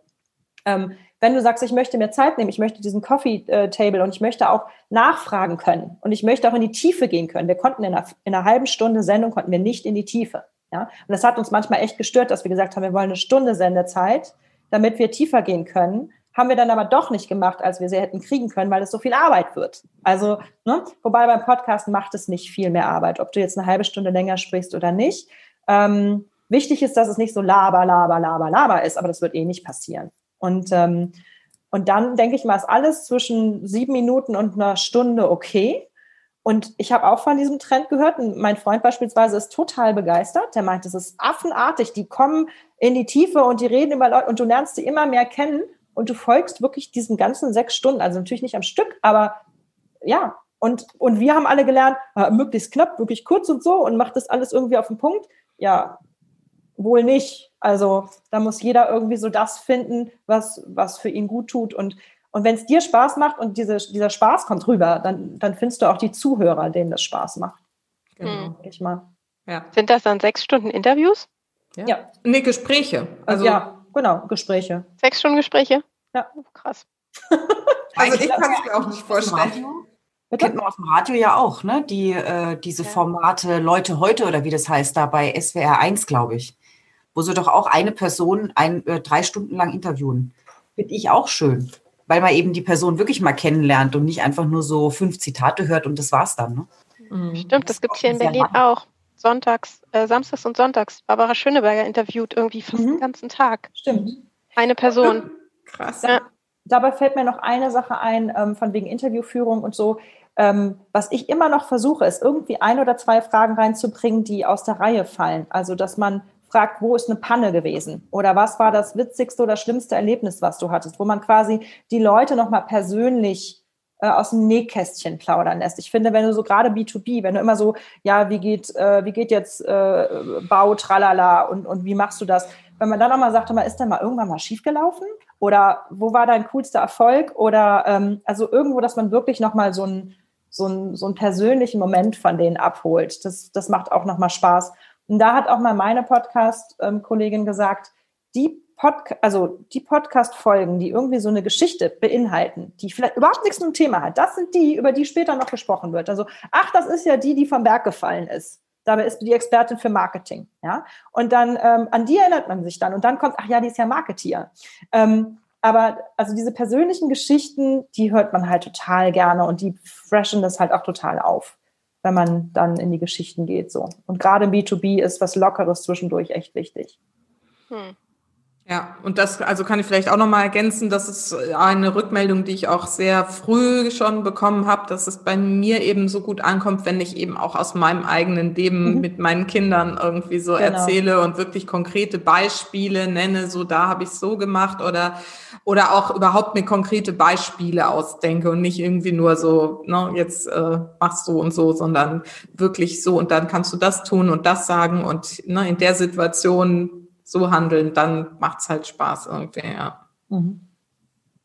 Ähm, wenn du sagst, ich möchte mir Zeit nehmen, ich möchte diesen Coffee äh, Table und ich möchte auch nachfragen können und ich möchte auch in die Tiefe gehen können. Wir konnten in einer, in einer halben Stunde Sendung konnten wir nicht in die Tiefe. Ja? Und das hat uns manchmal echt gestört, dass wir gesagt haben, wir wollen eine Stunde Sendezeit, damit wir tiefer gehen können. Haben wir dann aber doch nicht gemacht, als wir sie hätten kriegen können, weil es so viel Arbeit wird. Also, ne? wobei beim Podcast macht es nicht viel mehr Arbeit, ob du jetzt eine halbe Stunde länger sprichst oder nicht. Ähm, wichtig ist, dass es nicht so laber, laber, laber, laber ist, aber das wird eh nicht passieren. Und, ähm, und dann denke ich mal, ist alles zwischen sieben Minuten und einer Stunde okay. Und ich habe auch von diesem Trend gehört. Und mein Freund beispielsweise ist total begeistert. Der meint, es ist affenartig. Die kommen in die Tiefe und die reden über Leute und du lernst sie immer mehr kennen und du folgst wirklich diesen ganzen sechs Stunden. Also natürlich nicht am Stück, aber ja. Und, und wir haben alle gelernt, äh, möglichst knapp, wirklich kurz und so und macht das alles irgendwie auf den Punkt. Ja, wohl nicht. Also da muss jeder irgendwie so das finden, was, was für ihn gut tut. Und, und wenn es dir Spaß macht und diese, dieser Spaß kommt rüber, dann, dann findest du auch die Zuhörer, denen das Spaß macht. Genau, hm. ich mal. Ja. Sind das dann sechs Stunden Interviews? Ja. ja. Nee, Gespräche. Also, ja, genau, Gespräche. Sechs Stunden Gespräche? Ja. Oh, krass. also ich kann es mir auch nicht vorstellen. Bitte? Kennt man aus dem Radio ja auch, ne? Die, äh, diese ja. Formate Leute heute oder wie das heißt, da bei SWR 1, glaube ich wo sie doch auch eine Person ein, äh, drei Stunden lang interviewen. Finde ich auch schön, weil man eben die Person wirklich mal kennenlernt und nicht einfach nur so fünf Zitate hört und das war's dann. Ne? Mhm. Stimmt, das gibt es hier in Berlin auch. sonntags, äh, samstags und sonntags Barbara Schöneberger interviewt, irgendwie fast mhm. den ganzen Tag. Stimmt. Eine Person. Krass. Ja. Dabei fällt mir noch eine Sache ein, ähm, von wegen Interviewführung und so. Ähm, was ich immer noch versuche, ist irgendwie ein oder zwei Fragen reinzubringen, die aus der Reihe fallen. Also, dass man fragt, wo ist eine Panne gewesen? Oder was war das witzigste oder schlimmste Erlebnis, was du hattest? Wo man quasi die Leute nochmal persönlich äh, aus dem Nähkästchen plaudern lässt. Ich finde, wenn du so gerade B2B, wenn du immer so, ja, wie geht, äh, wie geht jetzt äh, Bau, tralala und, und wie machst du das? Wenn man dann nochmal sagt, ist denn mal irgendwann mal schiefgelaufen? Oder wo war dein coolster Erfolg? Oder ähm, also irgendwo, dass man wirklich nochmal so einen so einen, so einen persönlichen Moment von denen abholt. Das, das macht auch nochmal Spaß. Und da hat auch mal meine Podcast-Kollegin gesagt, die Podcast, also die Podcast-Folgen, die irgendwie so eine Geschichte beinhalten, die vielleicht überhaupt nichts mit dem Thema hat, das sind die, über die später noch gesprochen wird. Also, ach, das ist ja die, die vom Berg gefallen ist. Dabei ist die Expertin für Marketing, ja. Und dann ähm, an die erinnert man sich dann und dann kommt, ach ja, die ist ja Marketier. Ähm, aber also diese persönlichen Geschichten, die hört man halt total gerne und die freshen das halt auch total auf wenn man dann in die Geschichten geht. So. Und gerade im B2B ist was Lockeres zwischendurch echt wichtig. Hm. Ja, und das, also kann ich vielleicht auch nochmal ergänzen, das ist eine Rückmeldung, die ich auch sehr früh schon bekommen habe, dass es bei mir eben so gut ankommt, wenn ich eben auch aus meinem eigenen Leben mhm. mit meinen Kindern irgendwie so genau. erzähle und wirklich konkrete Beispiele nenne, so da habe ich so gemacht oder oder auch überhaupt mir konkrete Beispiele ausdenke und nicht irgendwie nur so, ne, jetzt äh, machst du und so, sondern wirklich so und dann kannst du das tun und das sagen und ne, in der Situation so handeln, dann macht es halt Spaß irgendwie, ja. Mhm.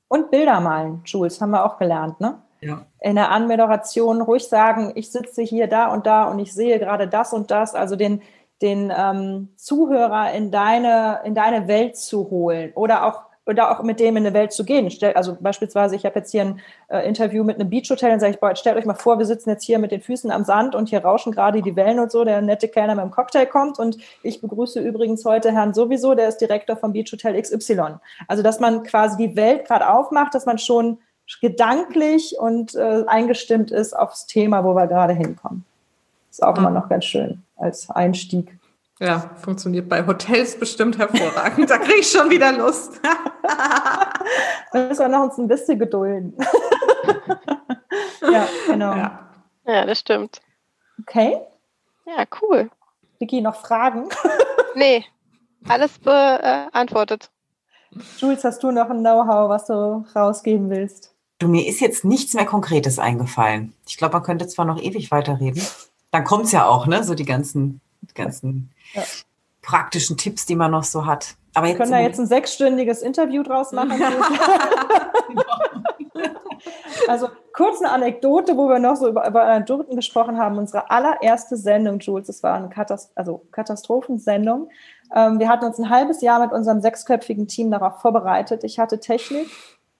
Und Bilder malen, Jules, haben wir auch gelernt, ne? Ja. In der Anmoderation ruhig sagen, ich sitze hier da und da und ich sehe gerade das und das, also den, den ähm, Zuhörer in deine, in deine Welt zu holen oder auch oder auch mit dem in eine Welt zu gehen. Also beispielsweise, ich habe jetzt hier ein äh, Interview mit einem Beachhotel und sage ich, boah, stellt euch mal vor, wir sitzen jetzt hier mit den Füßen am Sand und hier rauschen gerade die Wellen und so, der nette Kellner mit dem Cocktail kommt und ich begrüße übrigens heute Herrn sowieso, der ist Direktor vom Beachhotel XY. Also dass man quasi die Welt gerade aufmacht, dass man schon gedanklich und äh, eingestimmt ist aufs Thema, wo wir gerade hinkommen. Ist auch immer noch ganz schön als Einstieg. Ja, funktioniert bei Hotels bestimmt hervorragend. da kriege ich schon wieder Lust. wir müssen wir noch uns ein bisschen gedulden. ja, genau. Ja. ja, das stimmt. Okay. Ja, cool. Vicky, noch Fragen? nee, alles beantwortet. Jules, hast du noch ein Know-how, was du rausgeben willst? Du, mir ist jetzt nichts mehr Konkretes eingefallen. Ich glaube, man könnte zwar noch ewig weiterreden. Dann kommt es ja auch, ne? So die ganzen, die ganzen ja. praktischen Tipps, die man noch so hat. Aber Wir können da jetzt ein sechsstündiges Interview draus machen. also kurz eine Anekdote, wo wir noch so über, über Anekdoten gesprochen haben. Unsere allererste Sendung, Jules, das war eine Katast also Katastrophensendung. Ähm, wir hatten uns ein halbes Jahr mit unserem sechsköpfigen Team darauf vorbereitet. Ich hatte Technik.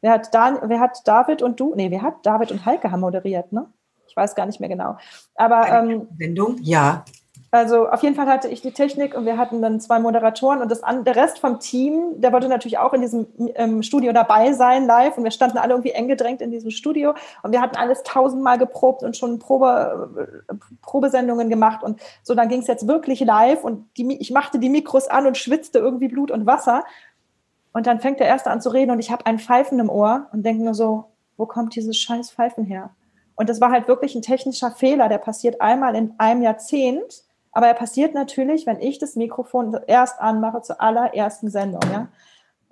Wer hat, Dan wer hat David und du? Nee, wer hat David und Heike haben moderiert, ne? Ich weiß gar nicht mehr genau. Aber ähm, Sendung, ja. Also auf jeden Fall hatte ich die Technik und wir hatten dann zwei Moderatoren und das der Rest vom Team, der wollte natürlich auch in diesem ähm, Studio dabei sein, live. Und wir standen alle irgendwie eng gedrängt in diesem Studio und wir hatten alles tausendmal geprobt und schon Probe, äh, Probesendungen gemacht. Und so, dann ging es jetzt wirklich live und die, ich machte die Mikros an und schwitzte irgendwie Blut und Wasser. Und dann fängt der Erste an zu reden und ich habe ein Pfeifen im Ohr und denke nur so, wo kommt dieses scheiß Pfeifen her? Und das war halt wirklich ein technischer Fehler, der passiert einmal in einem Jahrzehnt aber er passiert natürlich, wenn ich das Mikrofon erst anmache zur allerersten Sendung. Ja?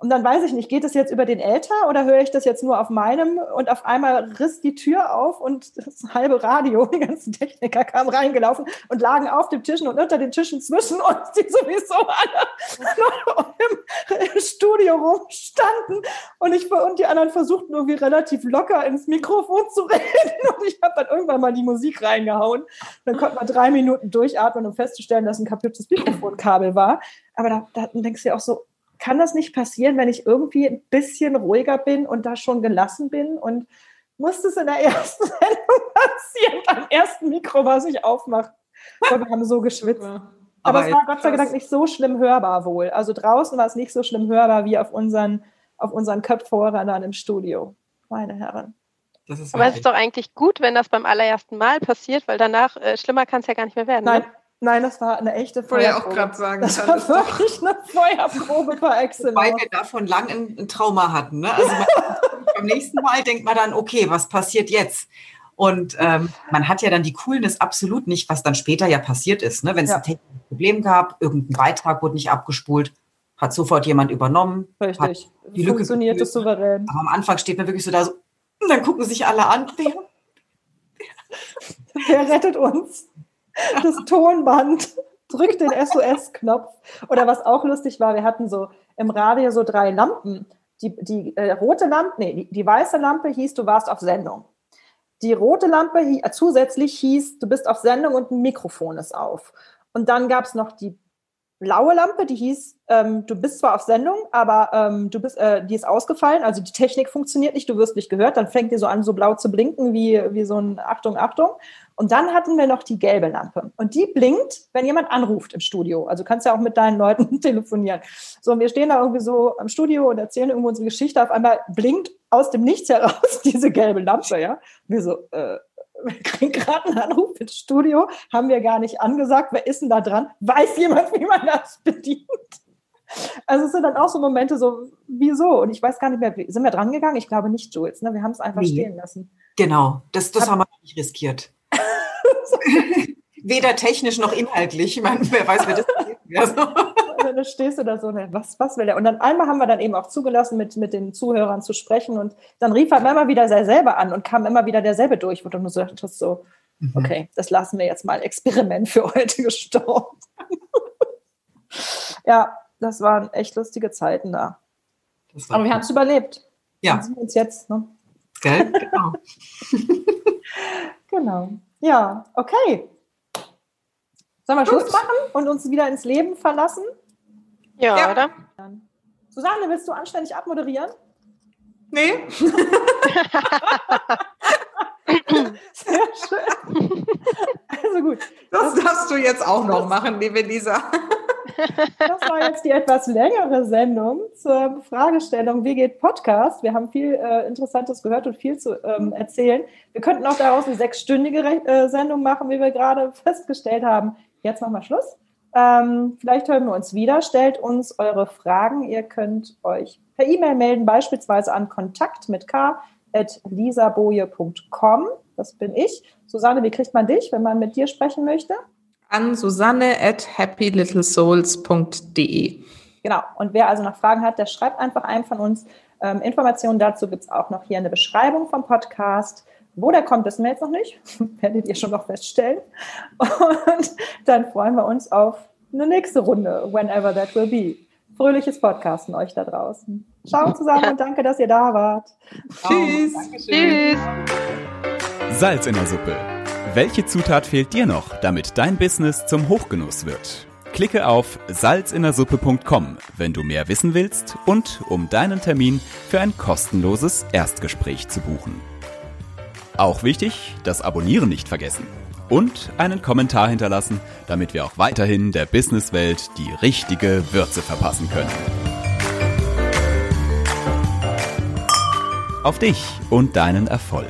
Und dann weiß ich nicht, geht es jetzt über den Äther oder höre ich das jetzt nur auf meinem und auf einmal riss die Tür auf und das halbe Radio, die ganzen Techniker kamen reingelaufen und lagen auf dem Tischen und unter den Tischen zwischen uns, die sowieso alle im, im Studio rumstanden und ich und die anderen versuchten irgendwie relativ locker ins Mikrofon zu reden und ich habe dann irgendwann mal die Musik reingehauen. Dann konnte man drei Minuten durchatmen, um festzustellen, dass ein kaputtes Mikrofonkabel war. Aber da, da denkst du ja auch so, kann das nicht passieren, wenn ich irgendwie ein bisschen ruhiger bin und da schon gelassen bin und muss es in der ersten Sendung passieren, beim ersten Mikro, was ich aufmache. wir haben so geschwitzt. Aber, Aber es war Gott sei Dank nicht so schlimm hörbar wohl. Also draußen war es nicht so schlimm hörbar wie auf unseren, auf unseren Köpfhörern im Studio, meine Herren. Aber es ist doch eigentlich gut, wenn das beim allerersten Mal passiert, weil danach äh, schlimmer kann es ja gar nicht mehr werden. Nein, ne? Nein, das war eine echte Feuerprobe. Wollte ich auch gerade sagen. Das war wirklich eine Feuerprobe par excellence. Weil wir davon lang ein, ein Trauma hatten. Ne? Also man, beim nächsten Mal denkt man dann, okay, was passiert jetzt? Und ähm, man hat ja dann die Coolness absolut nicht, was dann später ja passiert ist. Ne? Wenn es Ja. ein technisches Problem gab, irgendein Beitrag wurde nicht abgespult, hat sofort jemand übernommen. Hat, Richtig. die Lücke Funktioniert es gefüllt. souverän. aber am Anfang steht man wirklich so da so, und dann gucken sich alle an. Wer? Wer rettet uns? Das Tonband drückt den SOS-Knopf. Oder was auch lustig war, wir hatten so im Radio so drei Lampen. Die, die äh, rote Lampe, nee, die, die weiße Lampe hieß, du warst auf Sendung. Die rote Lampe hie- äh, zusätzlich hieß, du bist auf Sendung und ein Mikrofon ist auf. Und dann gab es noch die blaue Lampe, die hieß, ähm, du bist zwar auf Sendung, aber ähm, du bist, äh, die ist ausgefallen, also die Technik funktioniert nicht, du wirst nicht gehört, dann fängt die so an, so blau zu blinken, wie, wie so ein Achtung, Achtung. Und dann hatten wir noch die gelbe Lampe. Und die blinkt, wenn jemand anruft im Studio. Also kannst ja auch mit deinen Leuten telefonieren. So, und wir stehen da irgendwie so am Studio und erzählen irgendwo unsere Geschichte. Auf einmal blinkt aus dem Nichts heraus diese gelbe Lampe, ja. Wir so, äh, kriegen gerade einen Anruf ins Studio, haben wir gar nicht angesagt, wer ist denn da dran? Weiß jemand, wie man das bedient? Also es sind dann auch so Momente so, wieso? Und ich weiß gar nicht mehr, sind wir dran gegangen? Ich glaube nicht, Jules. Ne? Wir haben es einfach Nee. stehen lassen. Genau, das, das Hab- haben wir nicht riskiert. Weder technisch noch inhaltlich. Ich meine, wer weiß, wer das wäre. Und dann stehst du da so, ne, was, was will der? Und dann einmal haben wir dann eben auch zugelassen, mit, mit den Zuhörern zu sprechen. Und dann rief er immer wieder der selber an und kam immer wieder derselbe durch, wo du nur so dachtest, so, okay, das lassen wir jetzt mal Experiment für heute gestorben. ja, das waren echt lustige Zeiten da. Aber wir haben es überlebt. Ja. Und sind uns jetzt, ne? Gell? Genau. Genau. Ja, okay. Sollen wir Schluss machen und uns wieder ins Leben verlassen? Ja, Ja. oder? Susanne, willst du anständig abmoderieren? Nee? Sehr schön. Also gut, Das darfst du jetzt auch noch machen, liebe Lisa. das war jetzt die etwas längere Sendung zur Fragestellung, wie geht Podcast? Wir haben viel äh, Interessantes gehört und viel zu ähm, erzählen. Wir könnten auch daraus eine sechsstündige Re äh, Sendung machen, wie wir gerade festgestellt haben. Jetzt machen wir Schluss. Ähm, vielleicht hören wir uns wieder. Stellt uns eure Fragen. Ihr könnt euch per E-Mail melden, beispielsweise an kontakt mit k at lisaboje.com. Das bin ich. Susanne, wie kriegt man dich, wenn man mit dir sprechen möchte? An Susanne at happylittlesouls.de. Genau. Und wer also noch Fragen hat, der schreibt einfach einen von uns. Ähm, Informationen dazu gibt es auch noch hier in der Beschreibung vom Podcast. Wo der kommt, wissen wir jetzt noch nicht. Werdet ihr schon noch feststellen. Und dann freuen wir uns auf eine nächste Runde, whenever that will be. Fröhliches Podcasten euch da draußen. Ciao zusammen und danke, dass ihr da wart. Tschüss. Tschüss. Salz in der Suppe. Welche Zutat fehlt dir noch, damit dein Business zum Hochgenuss wird? Klicke auf salzinnersuppe.com, wenn du mehr wissen willst und um deinen Termin für ein kostenloses Erstgespräch zu buchen. Auch wichtig, das Abonnieren nicht vergessen und einen Kommentar hinterlassen, damit wir auch weiterhin der Businesswelt die richtige Würze verpassen können. Auf dich und deinen Erfolg.